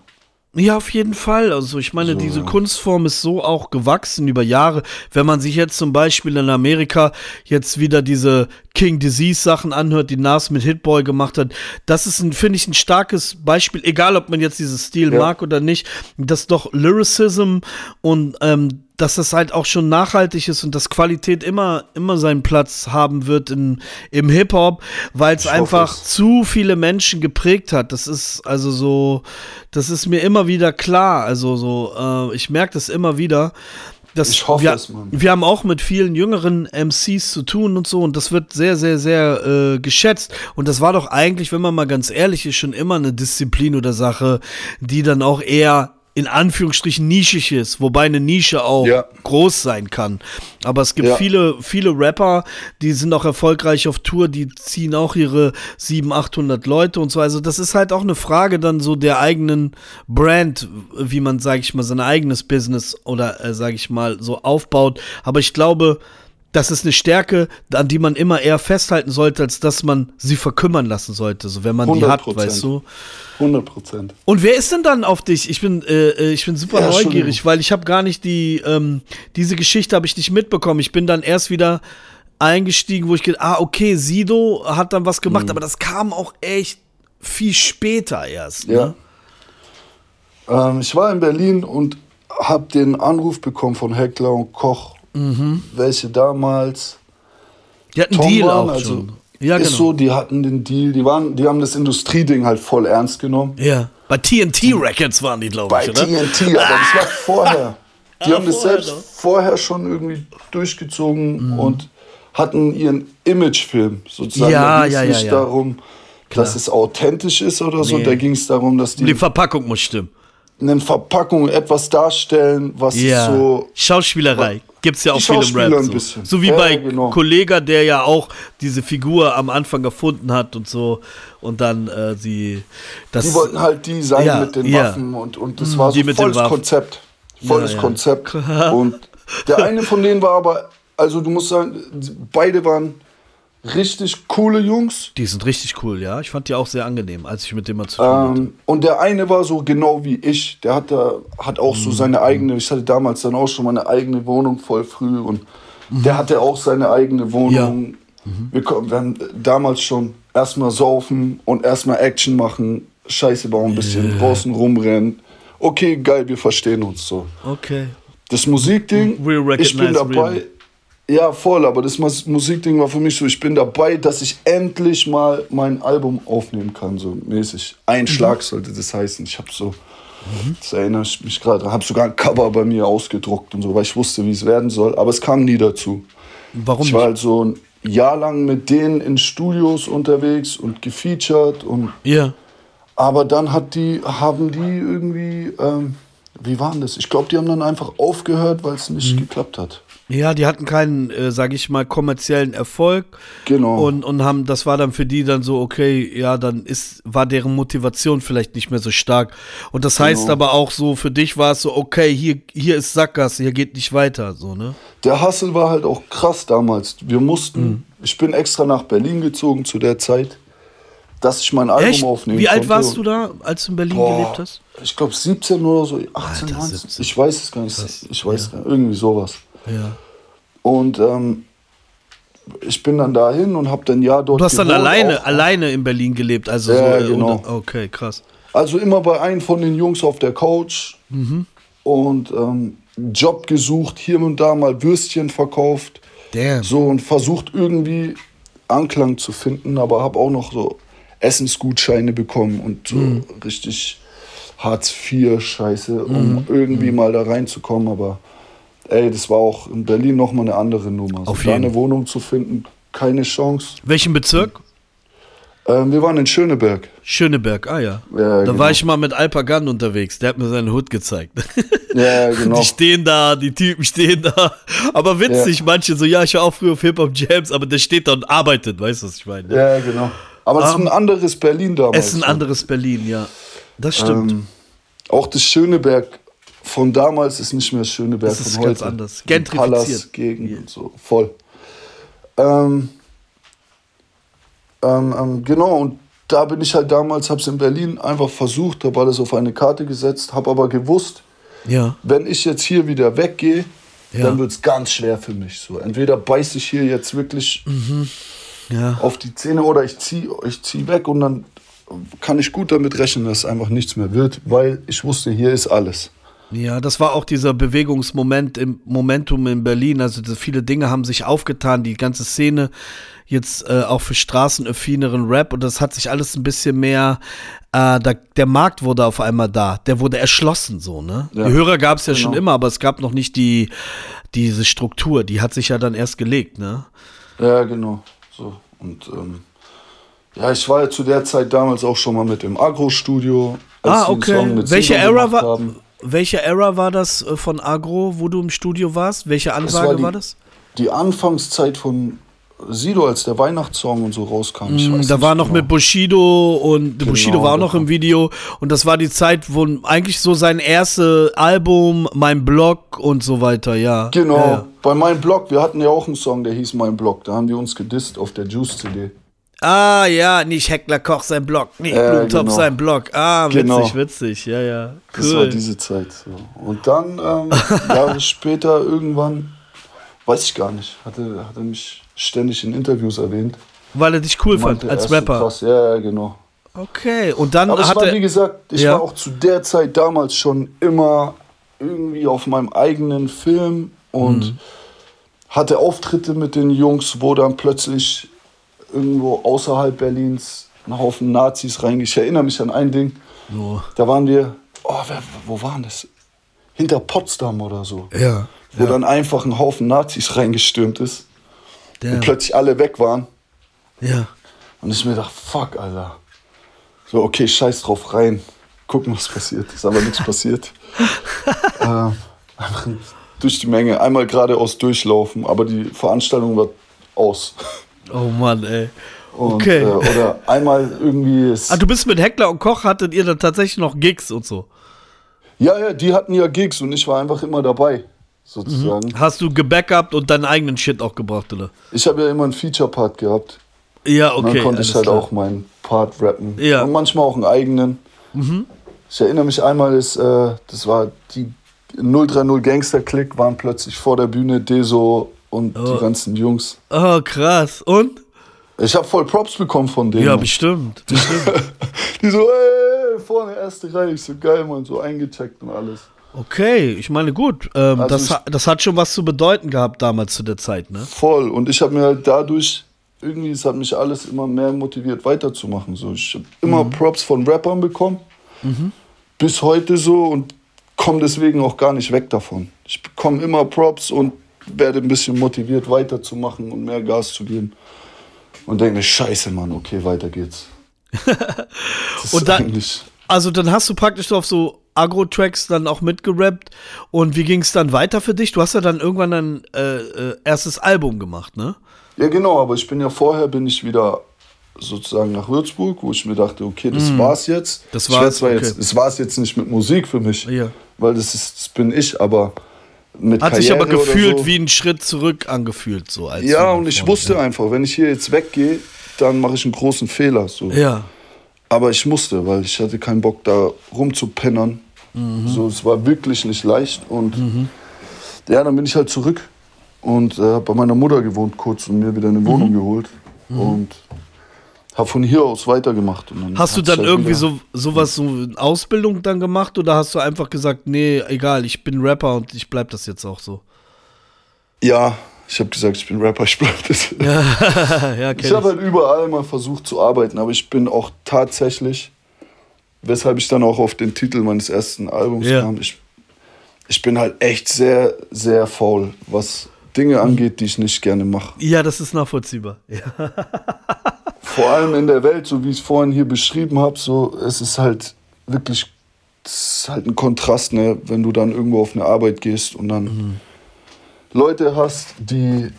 Ja, auf jeden Fall. Also ich meine, diese Kunstform ist so auch gewachsen über Jahre. Wenn man sich jetzt zum Beispiel in Amerika jetzt wieder diese King Disease Sachen anhört, die Nas mit Hitboy gemacht hat, das ist, ein, finde ich, ein starkes Beispiel, egal ob man jetzt dieses Stil Ja. mag oder nicht, dass doch Lyricism und ähm, dass das halt auch schon nachhaltig ist und dass Qualität immer, immer seinen Platz haben wird in, im Hip-Hop, weil es einfach es. zu viele Menschen geprägt hat. Das ist also so, das ist mir immer wieder klar. Also so, äh, ich merke das immer wieder. Dass Ich hoffe wir, es, Mann. wir haben auch mit vielen jüngeren MCs zu tun und so und das wird sehr, sehr, sehr äh, geschätzt. Und das war doch eigentlich, wenn man mal ganz ehrlich ist, schon immer eine Disziplin oder Sache, die dann auch eher in Anführungsstrichen nischig ist, wobei eine Nische auch Ja. groß sein kann. Aber es gibt Ja. viele, viele Rapper, die sind auch erfolgreich auf Tour, die ziehen auch ihre 700, 800 Leute und so. Also das ist halt auch eine Frage dann so der eigenen Brand, wie man, sage ich mal, sein eigenes Business oder, äh, sage ich mal, so aufbaut. Aber ich glaube, das ist eine Stärke, an die man immer eher festhalten sollte, als dass man sie verkümmern lassen sollte, so wenn man die hat, 100%. weißt du. 100 Prozent. Und wer ist denn dann auf dich? Ich bin, äh, äh, ich bin super Ja, neugierig, weil ich habe gar nicht die, ähm, diese Geschichte habe ich nicht mitbekommen. Ich bin dann erst wieder eingestiegen, wo ich gedacht, ah, okay, Sido hat dann was Mhm. gemacht, aber das kam auch echt viel später erst. Ja. Ne? Ähm, ich war in Berlin und habe den Anruf bekommen von Heckler und Koch, Mhm. welche damals Die hatten Tom Deal waren, auch also schon. Ja, ist genau. so, die hatten den Deal, die waren, die haben das Industrieding halt voll ernst genommen. ja. Bei TNT Records waren die, glaube Bei ich, oder? TNT, aber das war vorher. Die Ah, haben das selbst noch. vorher schon irgendwie durchgezogen Mhm. und hatten ihren Imagefilm sozusagen. Ja, da ging's ja, ja, nicht ja. darum, dass es authentisch ist oder so. Nee. Da ging es darum, dass die Die Verpackung muss stimmen. Eine Verpackung, etwas darstellen, was Ja. so. Schauspielerei. Gibt's ja auch viel im Rap. So. so wie Ja, bei genau. Kollega, der ja auch diese Figur am Anfang erfunden hat und so. Und dann äh, sie. Das, Die wollten halt die sein Ja, mit den. Waffen und, und das war die so volles. Konzept. Volles. Konzept. Und der eine von denen war aber, also du musst sagen, beide waren richtig coole Jungs. die sind richtig cool, ja. Ich fand die auch sehr angenehm, als ich mit dem mal zu tun hatte. Ähm, und der eine war so genau wie ich. Der hat, hat auch Mhm. so seine eigene, ich hatte damals dann auch schon meine eigene Wohnung voll früh und der hatte auch seine eigene Wohnung. Wir, ko- wir haben damals schon erstmal saufen und erstmal Action machen, Scheiße bauen, ein bisschen draußen rumrennen. Okay, geil, wir verstehen uns so. Okay. Das Musikding, ich bin dabei. real. Ja, voll, aber das Mus- Musikding war für mich so, ich bin dabei, dass ich endlich mal mein Album aufnehmen kann, so mäßig. Ein Schlag sollte das heißen. Ich habe so, das erinnere ich mich gerade, habe sogar ein Cover bei mir ausgedruckt und so, weil ich wusste, wie es werden soll, aber es kam nie dazu. Warum Ich war halt so ein Jahr lang mit denen in Studios unterwegs und gefeatured und Ja. aber dann hat die, haben die irgendwie, ähm, wie war denn das? Ich glaube, die haben dann einfach aufgehört, weil es Mhm. nicht geklappt hat. Ja, die hatten keinen, äh, sage ich mal, kommerziellen Erfolg. Genau. Und, und haben, das war dann für die dann so, okay, ja, dann ist, war deren Motivation vielleicht nicht mehr so stark. Und das heißt Genau. aber auch so, für dich war es so, okay, hier, hier ist Sackgasse, hier geht nicht weiter, so, ne? Der Hustle war halt auch krass damals. Wir mussten, Mhm. ich bin extra nach Berlin gezogen zu der Zeit, dass ich mein Album Echt? aufnehmen Wie alt konnte. warst du da, als du in Berlin Boah, gelebt hast? Ich glaube 17 oder so, 18, Alter, 19. 17. Ich weiß es gar nicht. Ich weiß gar nicht, irgendwie sowas. Ja. Und ähm, ich bin dann dahin und habe dann ja dort Du hast dann alleine, auch- alleine in Berlin gelebt, also Ja, so, äh, genau. okay, krass. Also immer bei einem von den Jungs auf der Couch Mhm. und ähm, Job gesucht, hier und da mal Würstchen verkauft. Damn. So und versucht irgendwie Anklang zu finden, aber habe auch noch so Essensgutscheine bekommen und so Mhm. richtig Hartz IV Scheiße, um Mhm. irgendwie mal da reinzukommen. Aber ey, das war auch in Berlin nochmal eine andere Nummer. So, Auf da jeden. eine Wohnung zu finden, keine Chance. Welchen Bezirk? Ähm, wir waren in Schöneberg. Schöneberg, ah ja. Ja, da genau. war ich mal mit Alpagan unterwegs, der hat mir seinen Hut gezeigt. Ja, genau. Die stehen da, die Typen stehen da. Aber witzig, Ja. manche so, ja, ich war auch früher auf Hip-Hop-Jams, aber der steht da und arbeitet, weißt du, was ich meine? Ja, genau. Aber es ist Ähm, ein anderes Berlin damals. Es ist ein anderes Berlin, ja. Das stimmt. Ähm, auch das Schöneberg von damals ist nicht mehr das Schöneberg Das ist von ganz heute. anders. Die Gentrifiziert. Palast-Gegend und so. Voll. Ähm, ähm, ähm, genau, und da bin ich halt damals, hab's in Berlin einfach versucht, habe alles auf eine Karte gesetzt, habe aber gewusst, ja. wenn ich jetzt hier wieder weggehe, Ja. dann wird's ganz schwer für mich. So, entweder beiß ich hier jetzt wirklich Ja. auf die Zähne oder ich zieh, ich zieh weg und dann kann ich gut damit rechnen, dass einfach nichts mehr wird, weil ich wusste, hier ist alles. Ja, das war auch dieser Bewegungsmoment im Momentum in Berlin. Also viele Dinge haben sich aufgetan, die ganze Szene jetzt äh, auch für straßenaffineren Rap und das hat sich alles ein bisschen mehr, äh, da, der Markt wurde auf einmal da, der wurde erschlossen so, ne? Ja, die Hörer gab es ja genau. schon immer, aber es gab noch nicht die, diese Struktur, die hat sich ja dann erst gelegt, ne? Ja, genau. So. Und ähm, ja, ich war ja zu der Zeit damals auch schon mal mit im Agro-Studio. Ah, okay. Welche Era war, haben. welche Era war das äh, von Agro, wo du im Studio warst? Welche Ansage die, war das? Die Anfangszeit von Sido, als der Weihnachtssong und so rauskam. Ich weiß Mm, Da nicht war noch genau. mit Bushido und Genau, Bushido war auch da noch im kam- Video und das war die Zeit, wo eigentlich so sein erstes Album, mein Blog und so weiter, ja. Genau, Ja, bei meinem Blog, wir hatten ja auch einen Song, der hieß Mein Blog. Da haben die uns gedisst auf der Juice-CD. Ah ja, nicht Heckler Koch sein Blog, nicht Äh, Blumentopf genau. sein Blog. Ah, witzig, Genau. witzig, ja, ja. Das war Cool. diese Zeit. So. Und dann, ähm, Jahre später, irgendwann, weiß ich gar nicht, hatte, hatte mich ständig in Interviews erwähnt. Weil er dich cool fand als Rapper. krass. Ja, ja, genau. Okay, und dann Aber hat war, wie er. gesagt, ich Ja. war auch zu der Zeit damals schon immer irgendwie auf meinem eigenen Film und Mhm. hatte Auftritte mit den Jungs, wo dann plötzlich irgendwo außerhalb Berlins ein Haufen Nazis reingehen. Ich erinnere mich an ein Ding, Oh, da waren wir, oh, wer, wo waren das? Hinter Potsdam oder so. ja. Wo dann einfach ein Haufen Nazis reingestürmt ist Der, und plötzlich alle weg waren. ja. Und ich mir dachte, fuck, Alter. So, okay, scheiß drauf rein. gucken, was passiert. Ist aber nichts passiert. äh, einfach durch die Menge einmal geradeaus durchlaufen, aber die Veranstaltung war aus. Oh Mann, ey. Und, Okay. Äh, oder einmal irgendwie. Ah, du bist mit Heckler und Koch, hattet ihr dann tatsächlich noch Gigs und so? ja, ja, die hatten ja Gigs und ich war einfach immer dabei, sozusagen. Hast du gebackupt und deinen eigenen Shit auch gebracht, oder? Ich habe ja immer einen Feature-Part gehabt. Ja, Und okay. dann konnte ich halt klar. auch meinen Part rappen. Ja. Mhm. Und manchmal auch einen eigenen. Ich erinnere mich einmal, das, äh, das war die 030 Gangster Click, waren plötzlich vor der Bühne Deso und Oh. die ganzen Jungs. Oh, krass. Und? Ich habe voll Props bekommen von denen. Ja, bestimmt. bestimmt. die so, ey, vorne erste Reihe. Ich so, geil, man, so eingecheckt und alles. Okay, ich meine, gut. Ähm, Also das, ich- das hat schon was zu bedeuten gehabt damals zu der Zeit, ne? Voll. Und ich habe mir halt dadurch, irgendwie, es hat mich alles immer mehr motiviert, weiterzumachen. So, ich habe immer Mhm. Props von Rappern bekommen. Bis heute so und komme deswegen auch gar nicht weg davon. Ich bekomme immer Props und werde ein bisschen motiviert, weiterzumachen und mehr Gas zu geben. Und denke mir, scheiße, Mann, okay, weiter geht's. Und dann-. Also dann hast du praktisch auf so Agro-Tracks dann auch mitgerappt. Und wie ging es dann weiter für dich? Du hast ja dann irgendwann ein äh, äh, erstes Album gemacht, ne? Ja, genau, aber ich bin ja vorher, bin ich wieder sozusagen nach Würzburg, wo ich mir dachte, okay, das war's jetzt. Das Ich war's, okay. jetzt, das war's jetzt nicht mit Musik für mich, Ja. weil das, ist, das bin ich, aber mit Hat sich Karriere aber gefühlt so. wie ein Schritt zurück angefühlt, so als Ja, und ich wusste einfach, wenn ich hier jetzt weggehe, dann mache ich einen großen Fehler. So. Ja. Aber ich musste, weil ich hatte keinen Bock, da rumzupennern. Mhm. So, es war wirklich nicht leicht. Und ja, dann bin ich halt zurück und äh, habe bei meiner Mutter gewohnt kurz und mir wieder eine Mhm. Wohnung geholt. Und habe von hier aus weitergemacht. Hast du dann halt irgendwie so sowas, so eine Ausbildung dann gemacht oder hast du einfach gesagt, nee, egal, ich bin Rapper und ich bleib das jetzt auch so? Ja, ich habe gesagt, ich bin Rapper, ich bleib das. ja, ich. habe halt überall mal versucht zu arbeiten, aber ich bin auch tatsächlich, weshalb ich dann auch auf den Titel meines ersten Albums Ja. kam, ich, ich bin halt echt sehr, sehr faul, was Dinge angeht, die ich nicht gerne mache. ja, das ist nachvollziehbar. Ja. Vor allem in der Welt, so wie ich es vorhin hier beschrieben habe, so, es ist halt wirklich, ist halt ein Kontrast, ne, wenn du dann irgendwo auf eine Arbeit gehst und dann Mhm. Leute hast, die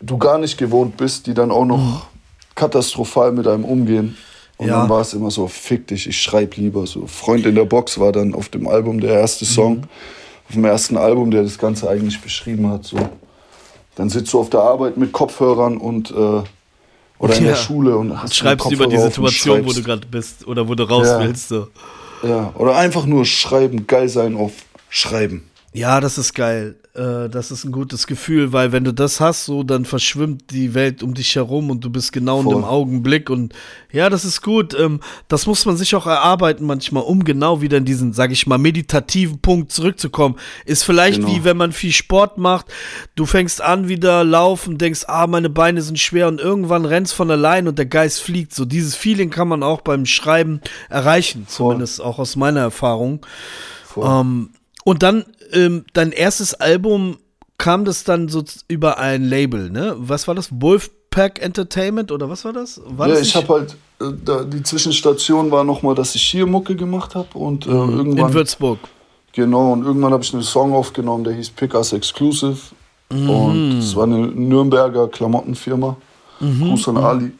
du gar nicht gewohnt bist, die dann auch noch katastrophal mit einem umgehen. Und. Ja. dann war es immer so, fick dich, ich schreib lieber so. Freund in der Box war dann auf dem Album der erste Song, Mhm. auf dem ersten Album, der das Ganze eigentlich beschrieben hat. So. Dann sitzt du auf der Arbeit mit Kopfhörern und äh, oder in Ja. der Schule und hast Schreibst den über die Kopfhörer Situation, wo du gerade bist oder wo du raus Ja. willst. So. Ja, oder einfach nur schreiben, geil sein auf Schreiben. Ja, das ist geil. Äh, das ist ein gutes Gefühl, weil wenn du das hast, so dann verschwimmt die Welt um dich herum und du bist genau in Voll. dem Augenblick und ja, das ist gut. Ähm, das muss man sich auch erarbeiten manchmal, um genau wieder in diesen, sag ich mal, meditativen Punkt zurückzukommen. Ist vielleicht Genau. wie wenn man viel Sport macht, du fängst an wieder laufen, denkst, ah, meine Beine sind schwer und irgendwann rennst von allein und der Geist fliegt. So dieses Feeling kann man auch beim Schreiben erreichen, zumindest auch aus meiner Erfahrung. Voll. Ähm, und dann ähm, dein erstes Album kam das dann so über ein Label, ne? Was war das? Wolfpack Entertainment oder was war das? War ja, das ich habe halt, äh, da, die Zwischenstation war nochmal, dass ich hier Mucke gemacht habe und äh, irgendwann. in Würzburg. Genau, und irgendwann habe ich einen Song aufgenommen, der hieß Pick Us Exclusive. Mhm. Und es war eine Nürnberger Klamottenfirma. Mhm. Gruß an Ali.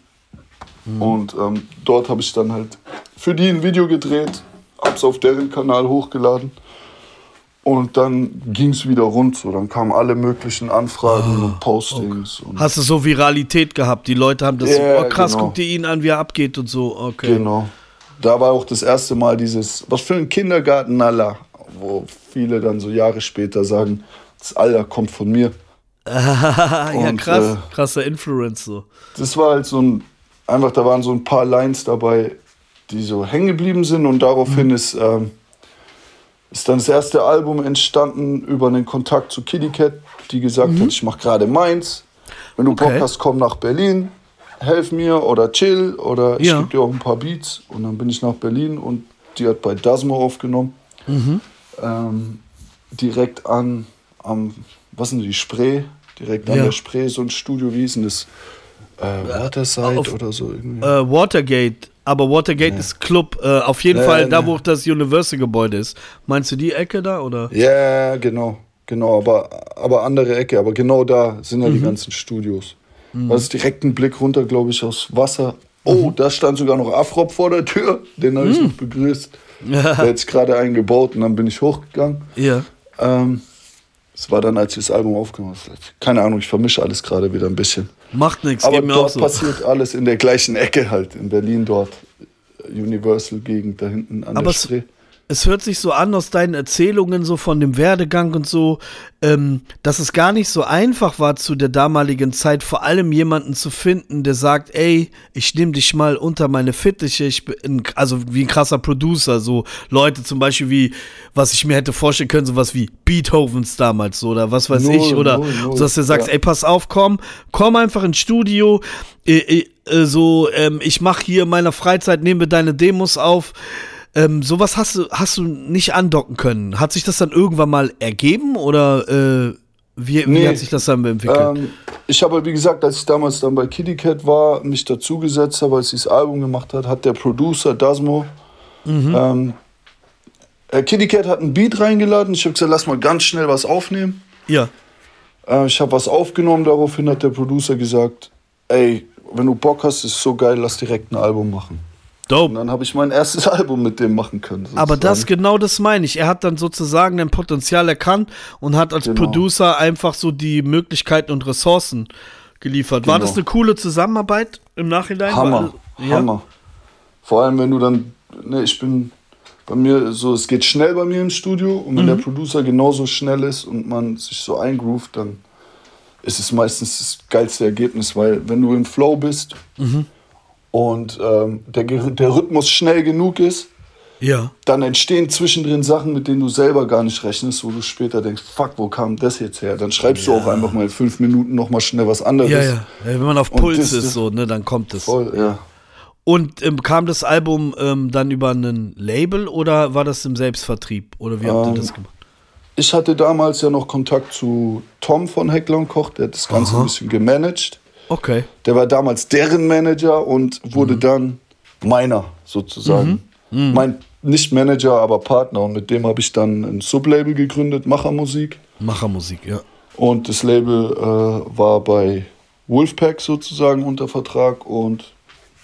Und ähm, dort habe ich dann halt für die ein Video gedreht, hab's auf deren Kanal hochgeladen. Und dann ging es wieder rund. So. Dann kamen alle möglichen Anfragen und Postings. Und Hast du so Viralität gehabt? Die Leute haben das Ja, so, oh krass, genau. guck dir ihn an, wie er abgeht und so. Okay. Genau. Da war auch das erste Mal dieses, was für ein Kindergarten Allah, wo viele dann so Jahre später sagen, das Allah kommt von mir. ja, Und, krass. äh, krasser Influence so. Das war halt so ein, einfach, da waren so ein paar Lines dabei, die so hängen geblieben sind und daraufhin Mhm. ist, ähm, ist dann das erste Album entstanden über einen Kontakt zu Kitty Cat, die gesagt hat, ich mache gerade meins. Wenn du Mhm. Okay. Bock hast, komm nach Berlin, helf mir oder chill oder ich Ja. gebe dir auch ein paar Beats. Und dann bin ich nach Berlin und die hat bei Dasmo aufgenommen. Mhm. Ähm, direkt an, am, was sind die, Spree? Direkt an Ja. der Spree, so ein Studio, wie hieß denn das? Äh, Waterside auf- oder so irgendwie. Äh, Watergate aber Watergate ist Club. Äh, auf jeden Nee, Fall da, wo das Universal-Gebäude ist. Meinst du die Ecke da oder? Ja, genau. Genau, aber, aber andere Ecke. Aber genau da sind ja die ganzen Studios. Das ist direkt ein Blick runter, glaube ich, aus Wasser. Oh, da stand sogar noch Afrop vor der Tür. Den habe ich noch begrüßt. Der hat jetzt gerade einen gebaut und dann bin ich hochgegangen. Ja. Ähm, es war dann, als ich das Album aufgenommen habe. Keine Ahnung, ich vermische alles gerade wieder ein bisschen. Macht nichts, Aber dort so. passiert alles in der gleichen Ecke halt. In Berlin dort. Universal-Gegend da hinten an Aber der Spree. Es hört sich so an aus deinen Erzählungen, so von dem Werdegang und so, ähm, dass es gar nicht so einfach war zu der damaligen Zeit, vor allem jemanden zu finden, der sagt, ey, ich nehme dich mal unter meine Fittiche, ich bin, also wie ein krasser Producer, so Leute zum Beispiel wie, was ich mir hätte vorstellen können, sowas wie Beethovens damals so, oder was weiß Null, ich, oder null, so, dass du sagst, ja. ey, pass auf, komm, komm einfach ins Studio, äh, äh, äh, so, ähm, ich mache hier in meiner Freizeit, nehme deine Demos auf. Ähm, sowas hast du, hast du nicht andocken können. Hat sich das dann irgendwann mal ergeben oder äh, wie, wie Nee. hat sich das dann entwickelt? Ähm, ich habe, wie gesagt, als ich damals dann bei Kitty Cat war, mich dazugesetzt habe, als sie das Album gemacht hat, hat der Producer Dasmo. Ähm, äh, Kitty Cat hat einen Beat reingeladen. Ich habe gesagt, lass mal ganz schnell was aufnehmen. ja. Äh, ich habe was aufgenommen. Daraufhin hat der Producer gesagt: Ey, wenn du Bock hast, ist so geil, lass direkt ein Album machen. Und Dope. dann habe ich mein erstes Album mit dem machen können. Aber das, sozusagen. genau das meine ich. Er hat dann sozusagen ein Potenzial erkannt und hat als Genau. Producer einfach so die Möglichkeiten und Ressourcen geliefert. War Genau. das eine coole Zusammenarbeit im Nachhinein? Hammer, War- ja? Hammer. Vor allem, wenn du dann, ne, ich bin bei mir so, es geht schnell bei mir im Studio und wenn der Mhm. Producer genauso schnell ist und man sich so eingroovt, dann ist es meistens das geilste Ergebnis, weil wenn du im Flow bist Mhm. Und ähm, der, der Rhythmus schnell genug ist, Ja. dann entstehen zwischendrin Sachen, mit denen du selber gar nicht rechnest, wo du später denkst, fuck, wo kam das jetzt her? Dann schreibst du auch einfach mal in fünf Minuten noch mal schnell was anderes. Ja, ja. Wenn man auf Puls das- ist, so, ne, dann kommt es. Voll, ja. Und ähm, kam das Album ähm, dann über ein Label oder war das im Selbstvertrieb? Oder wie habt ihr Ähm, das gemacht? Ich hatte damals ja noch Kontakt zu Tom von Heckler und Koch, der hat das Ganze ein bisschen gemanagt. Okay. Der war damals deren Manager und wurde dann meiner sozusagen. Mein nicht Manager, aber Partner. Und mit dem habe ich dann ein Sublabel gegründet, Machermusik. Machermusik, ja. Und das Label äh, war bei Wolfpack sozusagen unter Vertrag. Und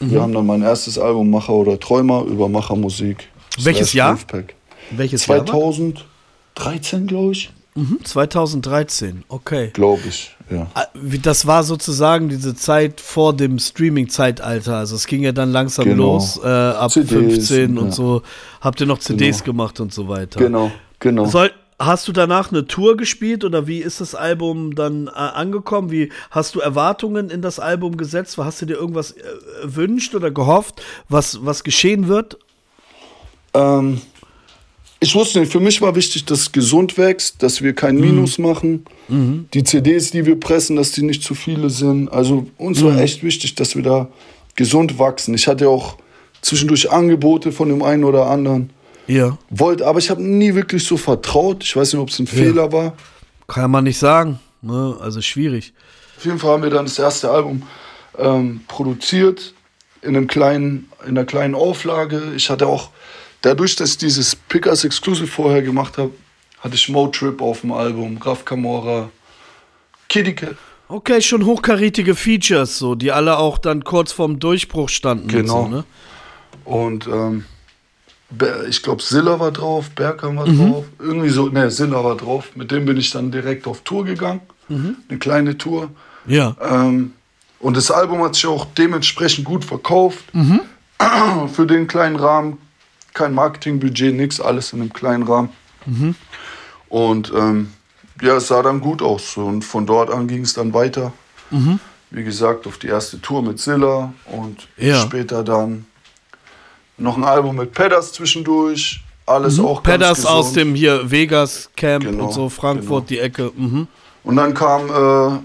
wir haben dann mein erstes Album Macher oder Träumer über Machermusik. Welches Jahr? Wolfpack. Welches Jahr? war? 2013, glaube ich. Mhm, 2013, okay. Glaube ich, ja. Ah, Das war sozusagen diese Zeit vor dem Streaming-Zeitalter. Also es ging ja dann langsam Genau. los, äh, ab CDs, 15 und ja. so. Habt ihr noch CDs Genau. gemacht und so weiter. Genau, genau. Soll, hast du danach eine Tour gespielt oder wie ist das Album dann äh, angekommen? Wie hast du Erwartungen in das Album gesetzt? Hast du dir irgendwas äh, erwünscht oder gehofft, was, was geschehen wird? Ähm, ich wusste nicht, für mich war wichtig, dass es gesund wächst, dass wir kein Minus machen. Die CDs, die wir pressen, dass die nicht zu viele sind. Also uns war echt wichtig, dass wir da gesund wachsen. Ich hatte auch zwischendurch Angebote von dem einen oder anderen. Ja. Wollte, aber ich habe nie wirklich so vertraut. Ich weiß nicht, ob es ein Fehler war. Kann man nicht sagen. Ne? Also schwierig. Auf jeden Fall haben wir dann das erste Album ähm, produziert in, einem kleinen, in einer kleinen Auflage. Ich hatte auch, dadurch, dass ich dieses Pickers Exclusive vorher gemacht habe, hatte ich Mo Trip auf dem Album, Raf Camora, Kitty Cat. Okay, schon hochkarätige Features, so, die alle auch dann kurz vorm Durchbruch standen. Genau. Und so, ne? Und ähm, ich glaube, Silla war drauf, Berkan war drauf. Irgendwie so, ne, Silla war drauf. Mit dem bin ich dann direkt auf Tour gegangen. Eine kleine Tour. Ja. Ähm, und das Album hat sich auch dementsprechend gut verkauft. Für den kleinen Rahmen. Kein Marketingbudget, nix, alles in einem kleinen Rahmen. Und ähm, ja, es sah dann gut aus. Und von dort an ging es dann weiter. Wie gesagt, auf die erste Tour mit Silla und Ja. später dann noch ein Album mit Pedders zwischendurch. Alles auch ganz Pedders aus dem hier Vegas Camp Genau, und so, Frankfurt, genau. die Ecke. Mhm. Und dann kam äh,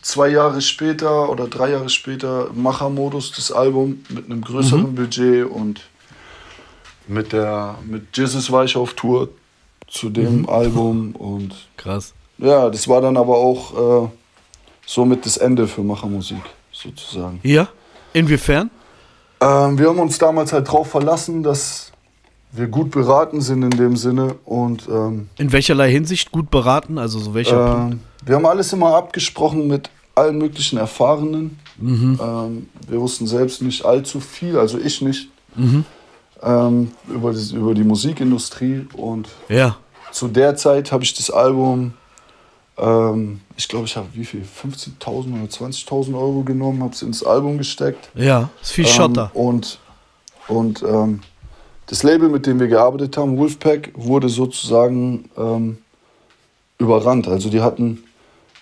zwei Jahre später oder drei Jahre später Machermodus, das Album mit einem größeren Budget und mit der mit Jesus war ich auf Tour zu dem Album und Krass. ja, das war dann aber auch äh, somit das Ende für Machermusik sozusagen. Ja? Inwiefern? Ähm, wir haben uns damals halt drauf verlassen, dass wir gut beraten sind in dem Sinne und ähm, In welcherlei Hinsicht gut beraten? Also so welcher Punkt? ähm, wir haben alles immer abgesprochen mit allen möglichen Erfahrenen. Ähm, wir wussten selbst nicht allzu viel, also ich nicht, ähm, über, das, über die Musikindustrie. Und Ja. zu der Zeit habe ich das Album, ähm, ich glaube, ich habe wie viel, 15.000 oder 20.000 Euro genommen, habe es ins Album gesteckt. Ja, ist viel Ähm, Schotter. und und ähm, das Label, mit dem wir gearbeitet haben, Wolfpack, wurde sozusagen ähm, überrannt. Also die hatten,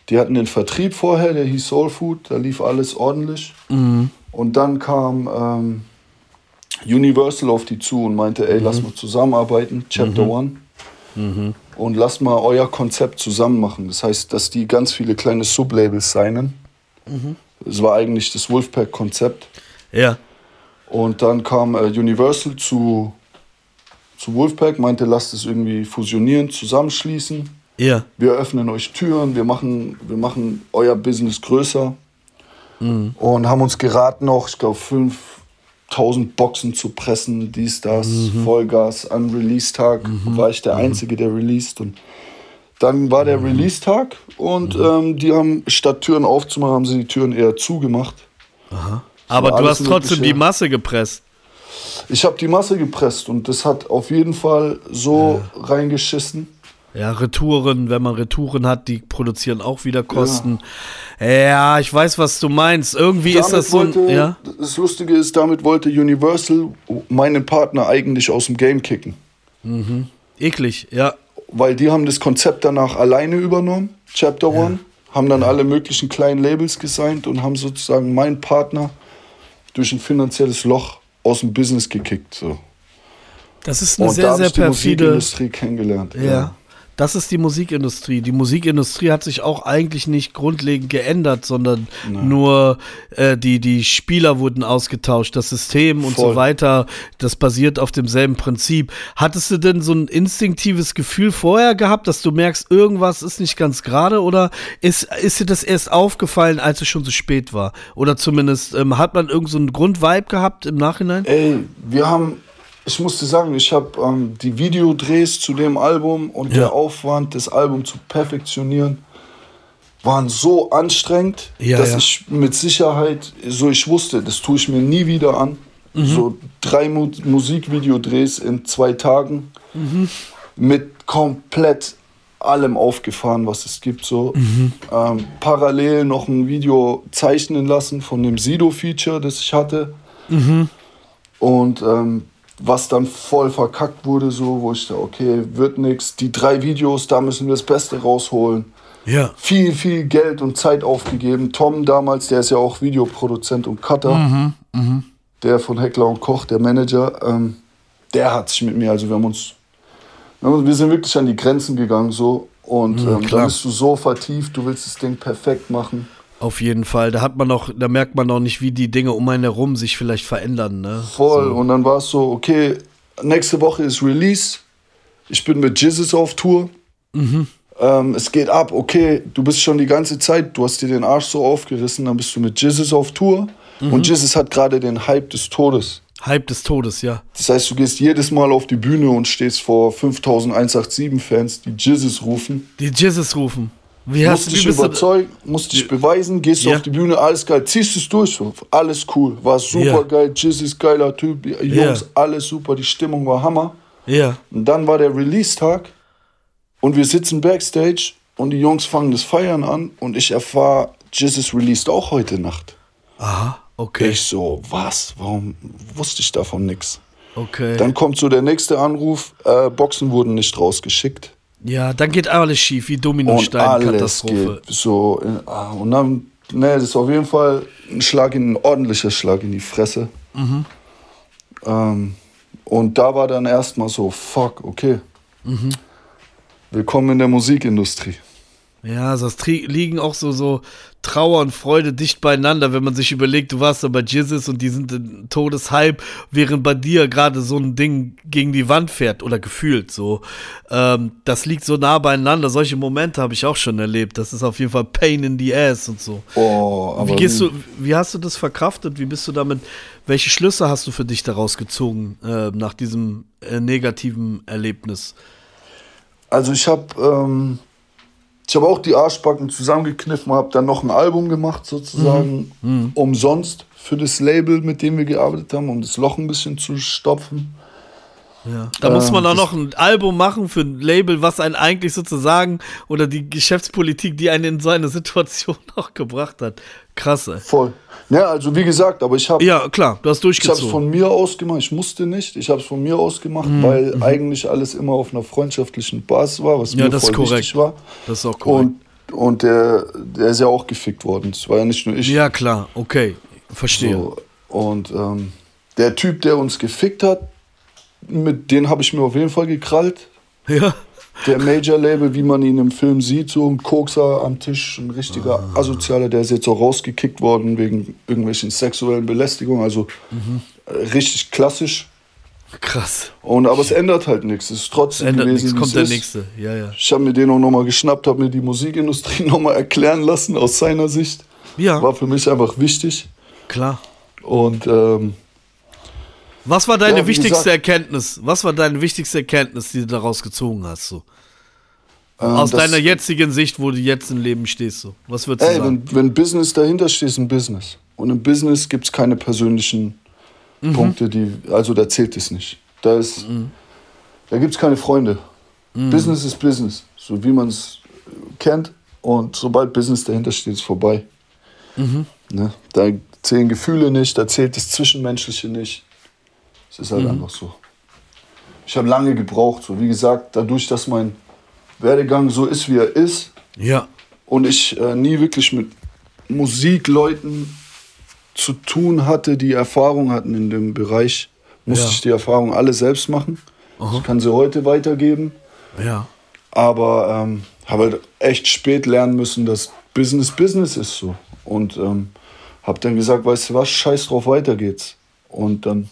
die hatten den Vertrieb vorher, der hieß Soul Food, da lief alles ordentlich. Mhm. Und dann kam ähm, Universal auf die zu und meinte, ey, lass mal zusammenarbeiten, Chapter One. Und lass mal euer Konzept zusammen machen. Das heißt, dass die ganz viele kleine Sublabels signen. Das war eigentlich das Wolfpack-Konzept. Ja. Und dann kam äh, Universal zu, zu Wolfpack, meinte, lasst es irgendwie fusionieren, zusammenschließen. Ja. Wir öffnen euch Türen, wir machen, wir machen euer Business größer. Und haben uns geraten, noch, ich glaube, 5000 Boxen zu pressen, dies, das, Vollgas an Release-Tag. War ich der Einzige, der released. Und dann war der Release-Tag und ähm, die haben, statt Türen aufzumachen, haben sie die Türen eher zugemacht. Aber du hast trotzdem die Masse gepresst. Ich habe die Masse gepresst und das hat auf jeden Fall so reingeschissen. Ja, Retouren, wenn man Retouren hat, die produzieren auch wieder Kosten. Ja, ich weiß, was du meinst. Irgendwie ist das so ein, wollte, ja? Das Lustige ist, damit wollte Universal meinen Partner eigentlich aus dem Game kicken. Eklig, ja. Weil die haben das Konzept danach alleine übernommen, Chapter One, haben dann alle möglichen kleinen Labels gesigned und haben sozusagen meinen Partner durch ein finanzielles Loch aus dem Business gekickt. So. Das ist eine Und sehr, da habe sehr ich die perfide. Musikindustrie kennengelernt. Ja. Das ist die Musikindustrie. Die Musikindustrie hat sich auch eigentlich nicht grundlegend geändert, sondern nur äh, die, die Spieler wurden ausgetauscht, das System und so weiter. Das basiert auf demselben Prinzip. Hattest du denn so ein instinktives Gefühl vorher gehabt, dass du merkst, irgendwas ist nicht ganz gerade oder ist, ist dir das erst aufgefallen, als es schon zu spät war? Oder zumindest ähm, hat man irgend so Grundvibe gehabt im Nachhinein? Ey, wir haben, ich musste sagen, ich habe ähm, die Videodrehs zu dem Album und Ja. der Aufwand, das Album zu perfektionieren, waren so anstrengend, Ja, dass ja. ich mit Sicherheit, so ich wusste, das tue ich mir nie wieder an. Mhm. So drei Mu Musikvideodrehs in zwei Tagen Mhm. mit komplett allem aufgefahren, was es gibt. So. Mhm. Ähm, parallel noch ein Video zeichnen lassen von dem Sido-Feature, das ich hatte. Und ähm, was dann voll verkackt wurde, so, wo ich da, okay, wird nix. Die drei Videos, da müssen wir das Beste rausholen. Ja. Viel, viel Geld und Zeit aufgegeben. Tom damals, der ist ja auch Videoproduzent und Cutter. Der von Heckler und Koch, der Manager, ähm, der hat sich mit mir, also wir haben uns, wir sind wirklich an die Grenzen gegangen, so. Und ähm, klar. da bist du so vertieft, du willst das Ding perfekt machen. Auf jeden Fall. Da hat man noch, da merkt man noch nicht, wie die Dinge um einen herum sich vielleicht verändern, ne? Voll. Und dann war es so, okay, nächste Woche ist Release. Ich bin mit Jizzes auf Tour. Ähm, es geht ab, okay, du bist schon die ganze Zeit, du hast dir den Arsch so aufgerissen, dann bist du mit Jizzes auf Tour. Und Jizzes hat gerade den Hype des Todes. Hype des Todes, ja. Das heißt, du gehst jedes Mal auf die Bühne und stehst vor 5187 Fans, die Jizzes rufen. Die Jizzes rufen. Wie hast musst du, dich du, überzeugen, musst dich beweisen, gehst Ja. auf die Bühne, alles geil, ziehst es durch, alles cool, war super Ja. geil, Jizz ist geiler Typ, Jungs, alles super, die Stimmung war Hammer. ja. Und dann war der Release-Tag und wir sitzen Backstage und die Jungs fangen das Feiern an und ich erfahre, Jizz ist released auch heute Nacht. Aha, okay. Ich so, was? Warum wusste ich davon nix? Okay. Dann kommt so der nächste Anruf, äh, Boxen wurden nicht rausgeschickt. Ja, dann geht alles schief, wie Dominostein-Katastrophe. so. ah, Und dann, ne, das ist auf jeden Fall ein Schlag in, ein ordentlicher Schlag in die Fresse. Mhm. Ähm, und da war dann erstmal so, fuck, okay. Mhm. Willkommen in der Musikindustrie. Ja, also das liegen auch so, so Trauer und Freude dicht beieinander, wenn man sich überlegt, du warst da bei Jizzes und die sind in Todeshype, während bei dir gerade so ein Ding gegen die Wand fährt oder gefühlt so. Ähm, das liegt so nah beieinander. Solche Momente habe ich auch schon erlebt. Das ist auf jeden Fall Pain in the Ass und so. Oh, aber wie gehst du, wie hast du das verkraftet? Wie bist du damit? Welche Schlüsse hast du für dich daraus gezogen äh, nach diesem äh, negativen Erlebnis? Also ich habe ähm, ich habe auch die Arschbacken zusammengekniffen, habe dann noch ein Album gemacht, sozusagen, mhm. Mhm. umsonst für das Label, mit dem wir gearbeitet haben, um das Loch ein bisschen zu stopfen. Ja. Da ähm, muss man auch noch ein Album machen für ein Label, was einen eigentlich sozusagen oder die Geschäftspolitik, die einen in so eine Situation auch gebracht hat. Krasse. Voll. Ja, also wie gesagt, aber ich habe. Ja, klar, du hast durchgezogen. Ich habe es von mir aus gemacht. Ich musste nicht. Ich habe es von mir aus gemacht, mhm. weil mhm. eigentlich alles immer auf einer freundschaftlichen Basis war, was ja, mir voll korrekt. wichtig war. Das ist auch korrekt. Und, und der, der ist ja auch gefickt worden. Das war ja nicht nur ich. Ja, klar, okay. Verstehe. So, und ähm, der Typ, der uns gefickt hat, mit den habe ich mir auf jeden Fall gekrallt. Ja. Der Major-Label, wie man ihn im Film sieht, so ein Kokser am Tisch, ein richtiger ah. Asozialer, der ist jetzt auch rausgekickt worden wegen irgendwelchen sexuellen Belästigungen. Also mhm. richtig klassisch. Krass. Und, aber es ändert halt nichts. Es ist trotzdem es ändert gewesen, nichts, kommt der ist. nächste. Ja, ja. Ich habe mir den auch nochmal geschnappt, habe mir die Musikindustrie nochmal erklären lassen aus seiner Sicht. Ja. War für mich einfach wichtig. Klar. Und ähm, was war deine ja, wichtigste gesagt, Erkenntnis? Was war deine wichtigste Erkenntnis, die du daraus gezogen hast? So? Ähm, Aus deiner jetzigen Sicht, wo du jetzt im Leben stehst. So. Was würdest du ey, sagen? Wenn, wenn Business dahinter steht, ist ein Business. Und im Business gibt es keine persönlichen mhm. Punkte, die. Also da zählt es nicht. Da, mhm. da gibt es keine Freunde. Mhm. Business ist Business. So wie man es kennt. Und sobald Business dahinter steht, ist vorbei. Mhm. Ne? Da zählen Gefühle nicht, da zählt das Zwischenmenschliche nicht. Es ist halt mhm. einfach so. Ich habe lange gebraucht, so wie gesagt, dadurch, dass mein Werdegang so ist, wie er ist. Ja. Und ich äh, nie wirklich mit Musikleuten zu tun hatte, die Erfahrung hatten in dem Bereich, musste ja. ich die Erfahrung alle selbst machen. Aha. Ich kann sie heute weitergeben. Ja. Aber ähm, habe halt echt spät lernen müssen, dass Business Business ist so. Und ähm, habe dann gesagt, weißt du was, scheiß drauf, weiter geht's. Und dann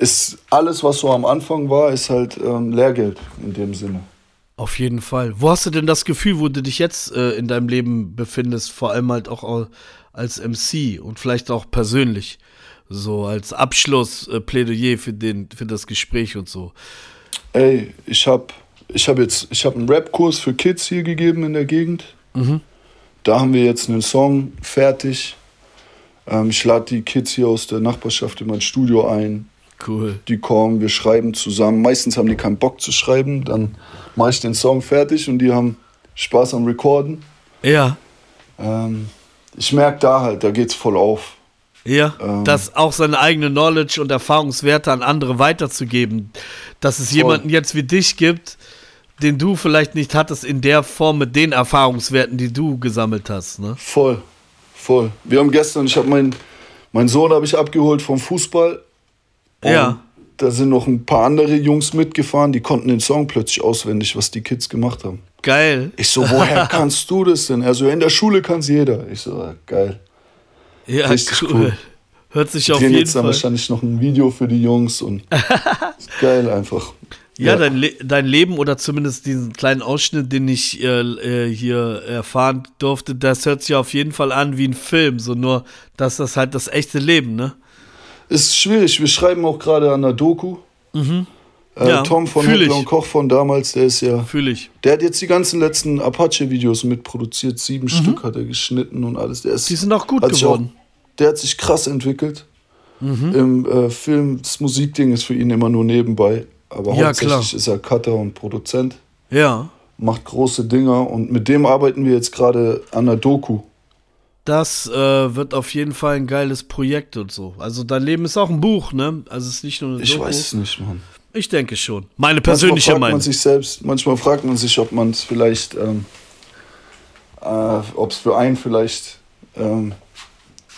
ist alles, was so am Anfang war, ist halt ähm, Lehrgeld in dem Sinne. Auf jeden Fall. Wo hast du denn das Gefühl, wo du dich jetzt äh, in deinem Leben befindest, vor allem halt auch als MC und vielleicht auch persönlich, so als Abschlussplädoyer äh, für den für das Gespräch und so? Ey, ich habe ich habe jetzt ich habe einen Rap-Kurs für Kids hier gegeben in der Gegend. Mhm. Da haben wir jetzt einen Song fertig. Ähm, ich lade die Kids hier aus der Nachbarschaft in mein Studio ein. Cool. Die kommen, wir schreiben zusammen. Meistens haben die keinen Bock zu schreiben. Dann mache ich den Song fertig und die haben Spaß am Recorden. Ja. Ähm, ich merke da halt, da geht's voll auf. Ja, ähm, das auch seine eigene Knowledge und Erfahrungswerte an andere weiterzugeben. Dass es voll. jemanden jetzt wie dich gibt, den du vielleicht nicht hattest in der Form mit den Erfahrungswerten, die du gesammelt hast. Ne? Voll, voll. Wir haben gestern, ich habe meinen mein Sohn habe ich abgeholt vom Fußball und ja. Da sind noch ein paar andere Jungs mitgefahren, die konnten den Song plötzlich auswendig, was die Kids gemacht haben. Geil. Ich so, woher kannst du das denn? Also in der Schule kann es jeder. Ich so, geil. Ja, Richtig cool. cool. Hört sich auf jeden jetzt Fall. dann wahrscheinlich noch ein Video für die Jungs und geil einfach. Ja, ja. Dein, Le dein Leben oder zumindest diesen kleinen Ausschnitt, den ich äh, äh, hier erfahren durfte, das hört sich auf jeden Fall an wie ein Film. So nur, dass das halt das echte Leben, ne? Ist schwierig. Wir schreiben auch gerade an der Doku. Mhm. Äh, ja, Tom von Hitler und Koch von damals, der ist ja. Fühl ich. Der hat jetzt die ganzen letzten Apache-Videos mitproduziert. Sieben mhm. Stück hat er geschnitten und alles. Der ist, die sind auch gut geworden. Auch, der hat sich krass entwickelt. Mhm. Im äh, Film, das Musikding ist für ihn immer nur nebenbei. Aber ja, hauptsächlich klar. ist er Cutter und Produzent. Ja. Macht große Dinger und mit dem arbeiten wir jetzt gerade an der Doku. Das äh, wird auf jeden Fall ein geiles Projekt und so. Also dein Leben ist auch ein Buch, ne? Also es ist nicht nur eine Ich Doku. weiß es nicht, Mann. Ich denke schon. Meine persönliche manchmal fragt Meinung. Man sich selbst, manchmal fragt man sich, ob man es vielleicht, ähm, äh, ob es für einen vielleicht ähm,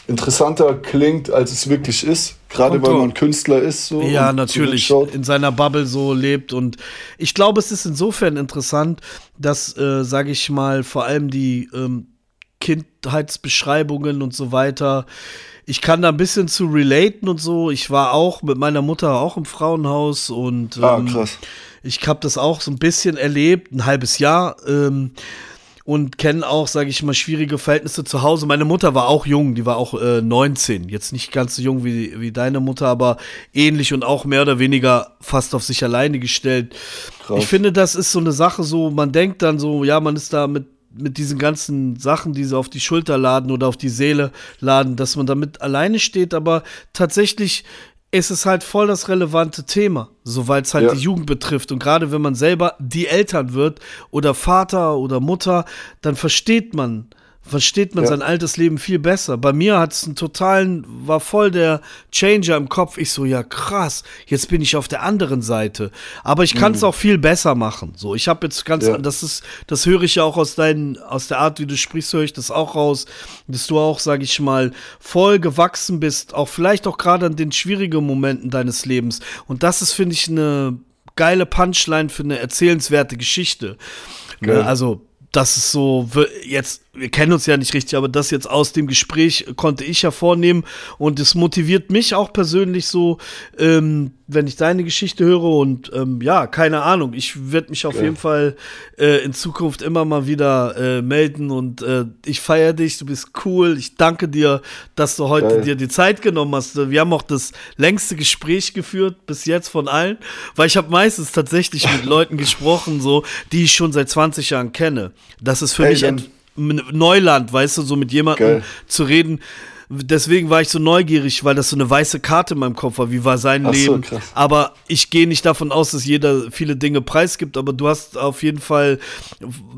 interessanter klingt, als es wirklich ist. Gerade weil man Künstler ist. So ja, natürlich. In seiner Bubble so lebt. Und ich glaube, es ist insofern interessant, dass, äh, sage ich mal, vor allem die ähm, Kindheitsbeschreibungen und so weiter, ich kann da ein bisschen zu relaten und so. Ich war auch mit meiner Mutter auch im Frauenhaus und ah, ähm, ah, krass. ich habe das auch so ein bisschen erlebt, ein halbes Jahr. Ähm, und kenne auch, sage ich mal, schwierige Verhältnisse zu Hause. Meine Mutter war auch jung, die war auch äh, 19. Jetzt nicht ganz so jung wie, wie deine Mutter, aber ähnlich und auch mehr oder weniger fast auf sich alleine gestellt. Krass. Ich finde, das ist so eine Sache, so, man denkt dann so, ja, man ist da mit mit diesen ganzen Sachen, die sie auf die Schulter laden oder auf die Seele laden, dass man damit alleine steht, aber tatsächlich ist es halt voll das relevante Thema, soweit es halt ja. die Jugend betrifft. Und gerade wenn man selber die Eltern wird oder Vater oder Mutter, dann versteht man, versteht man ja. sein altes Leben viel besser. Bei mir hat es einen totalen, war voll der Changer im Kopf. Ich so, ja krass, jetzt bin ich auf der anderen Seite. Aber ich kann es mhm. auch viel besser machen. So, ich habe jetzt ganz, ja. das ist, das höre ich ja auch aus deinen, aus der Art, wie du sprichst, höre ich das auch raus, dass du auch, sag ich mal, voll gewachsen bist, auch vielleicht auch gerade an den schwierigen Momenten deines Lebens. Und das ist, finde ich, eine geile Punchline für eine erzählenswerte Geschichte. Ne, also, das ist so, jetzt wir kennen uns ja nicht richtig, aber das jetzt aus dem Gespräch konnte ich hervornehmen und es motiviert mich auch persönlich so, ähm, wenn ich deine Geschichte höre und ähm, ja, keine Ahnung, ich werde mich auf ja. jeden Fall äh, in Zukunft immer mal wieder äh, melden und äh, ich feiere dich, du bist cool, ich danke dir, dass du heute Geil. dir die Zeit genommen hast. Wir haben auch das längste Gespräch geführt bis jetzt von allen, weil ich habe meistens tatsächlich mit Leuten gesprochen, so, die ich schon seit 20 Jahren kenne. Das ist für Ey, mich ein Neuland, weißt du, so mit jemandem Geil. zu reden. Deswegen war ich so neugierig, weil das so eine weiße Karte in meinem Kopf war. Wie war sein Ach Leben? So, aber ich gehe nicht davon aus, dass jeder viele Dinge preisgibt. Aber du hast auf jeden Fall,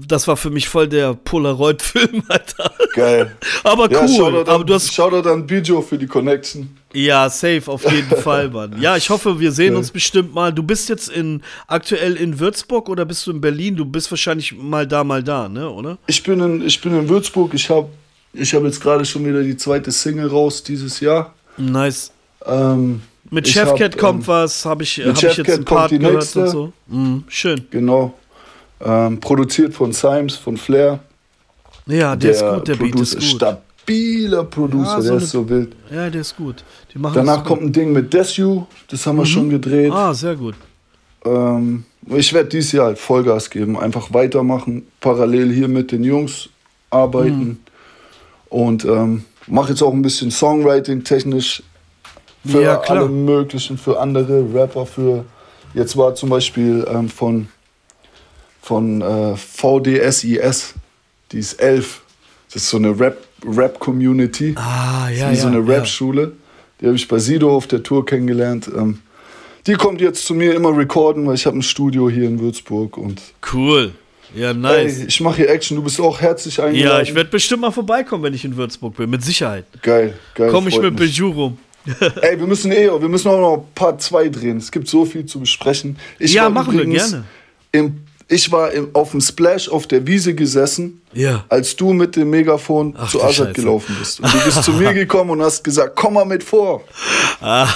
das war für mich voll der Polaroid-Film, Alter. Geil. aber cool. Ja, aber du hast Shoutout an Bijo für die Connection. Ja, safe, auf jeden Fall, Mann. Ja, ich hoffe, wir sehen ja. uns bestimmt mal. Du bist jetzt in, aktuell in Würzburg oder bist du in Berlin? Du bist wahrscheinlich mal da, mal da, ne, oder? Ich bin in, ich bin in Würzburg. Ich habe ich hab jetzt gerade schon wieder die zweite Single raus dieses Jahr. Nice. Ähm, mit Chefcat kommt ähm, was, habe ich, hab ich jetzt ein Part gehört nächste. und so. Mhm, schön. Genau. Ähm, produziert von Symes, von Flair. Ja, der, der ist gut, der Beat ist gut. Stab stabiler Producer, ja, so der ist so wild. Ja, der ist gut. Danach kommt ein Ding mit Desu, das haben wir mhm. schon gedreht. Ah, sehr gut. Ähm, ich werde dieses Jahr halt Vollgas geben, einfach weitermachen, parallel hier mit den Jungs arbeiten mhm. Und ähm, mache jetzt auch ein bisschen Songwriting technisch für ja, alle möglichen, für andere Rapper, für jetzt war zum Beispiel ähm, von von äh, VDSIS, die ist elf. Das ist so eine Rap Rap-Community. Ah, ja. Wie ja, so eine Rap-Schule. Die habe ich bei Sido auf der Tour kennengelernt. Ähm, die kommt jetzt zu mir immer recorden, weil ich habe ein Studio hier in Würzburg und. Cool. Ja, nice. Ey, ich mache hier Action, du bist auch herzlich eingeladen. Ja, ich werde bestimmt mal vorbeikommen, wenn ich in Würzburg bin, mit Sicherheit. Geil, geil. Komm ich mit Bijou rum. Ey, wir müssen eh, wir müssen auch noch Part 2 drehen. Es gibt so viel zu besprechen. Ich ja, machen wir gerne. Im ich war im, auf dem Splash auf der Wiese gesessen, ja. als du mit dem Megafon Ach, zu Azad gelaufen bist. Und du bist zu mir gekommen und hast gesagt, komm mal mit vor. ja,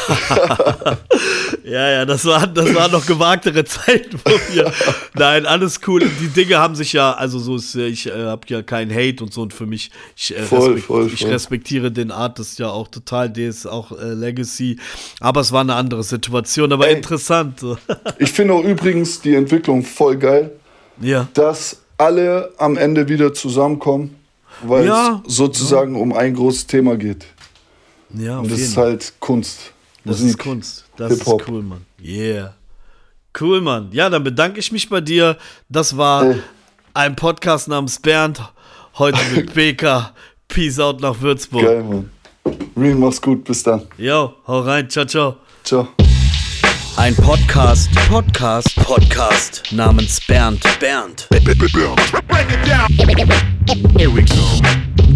ja, das waren das war noch gewagtere Zeiten von mir. Nein, alles cool. Die Dinge haben sich ja, also so ist, ich äh, habe ja keinen Hate und so und für mich, ich, äh, voll, respekt, voll, ich respektiere den Artist ja auch total, der ist auch äh, Legacy. Aber es war eine andere Situation, aber Ey, interessant. ich finde auch übrigens die Entwicklung voll geil ja. dass alle am Ende wieder zusammenkommen, weil ja. es sozusagen ja. um ein großes Thema geht. Ja, Und das ist halt Kunst. Das Musik, ist Kunst. Das ist cool, Mann. Yeah. Cool, Mann. Ja, dann bedanke ich mich bei dir. Das war Ey. ein Podcast namens Bernd. Heute mit BK. Peace out nach Würzburg. Geil, Mann. Real, mach's gut. Bis dann. Yo, hau rein. Ciao, ciao. Ciao. Ein Podcast, Podcast, Podcast namens Bernd. Bernd. Bernd. Here we go.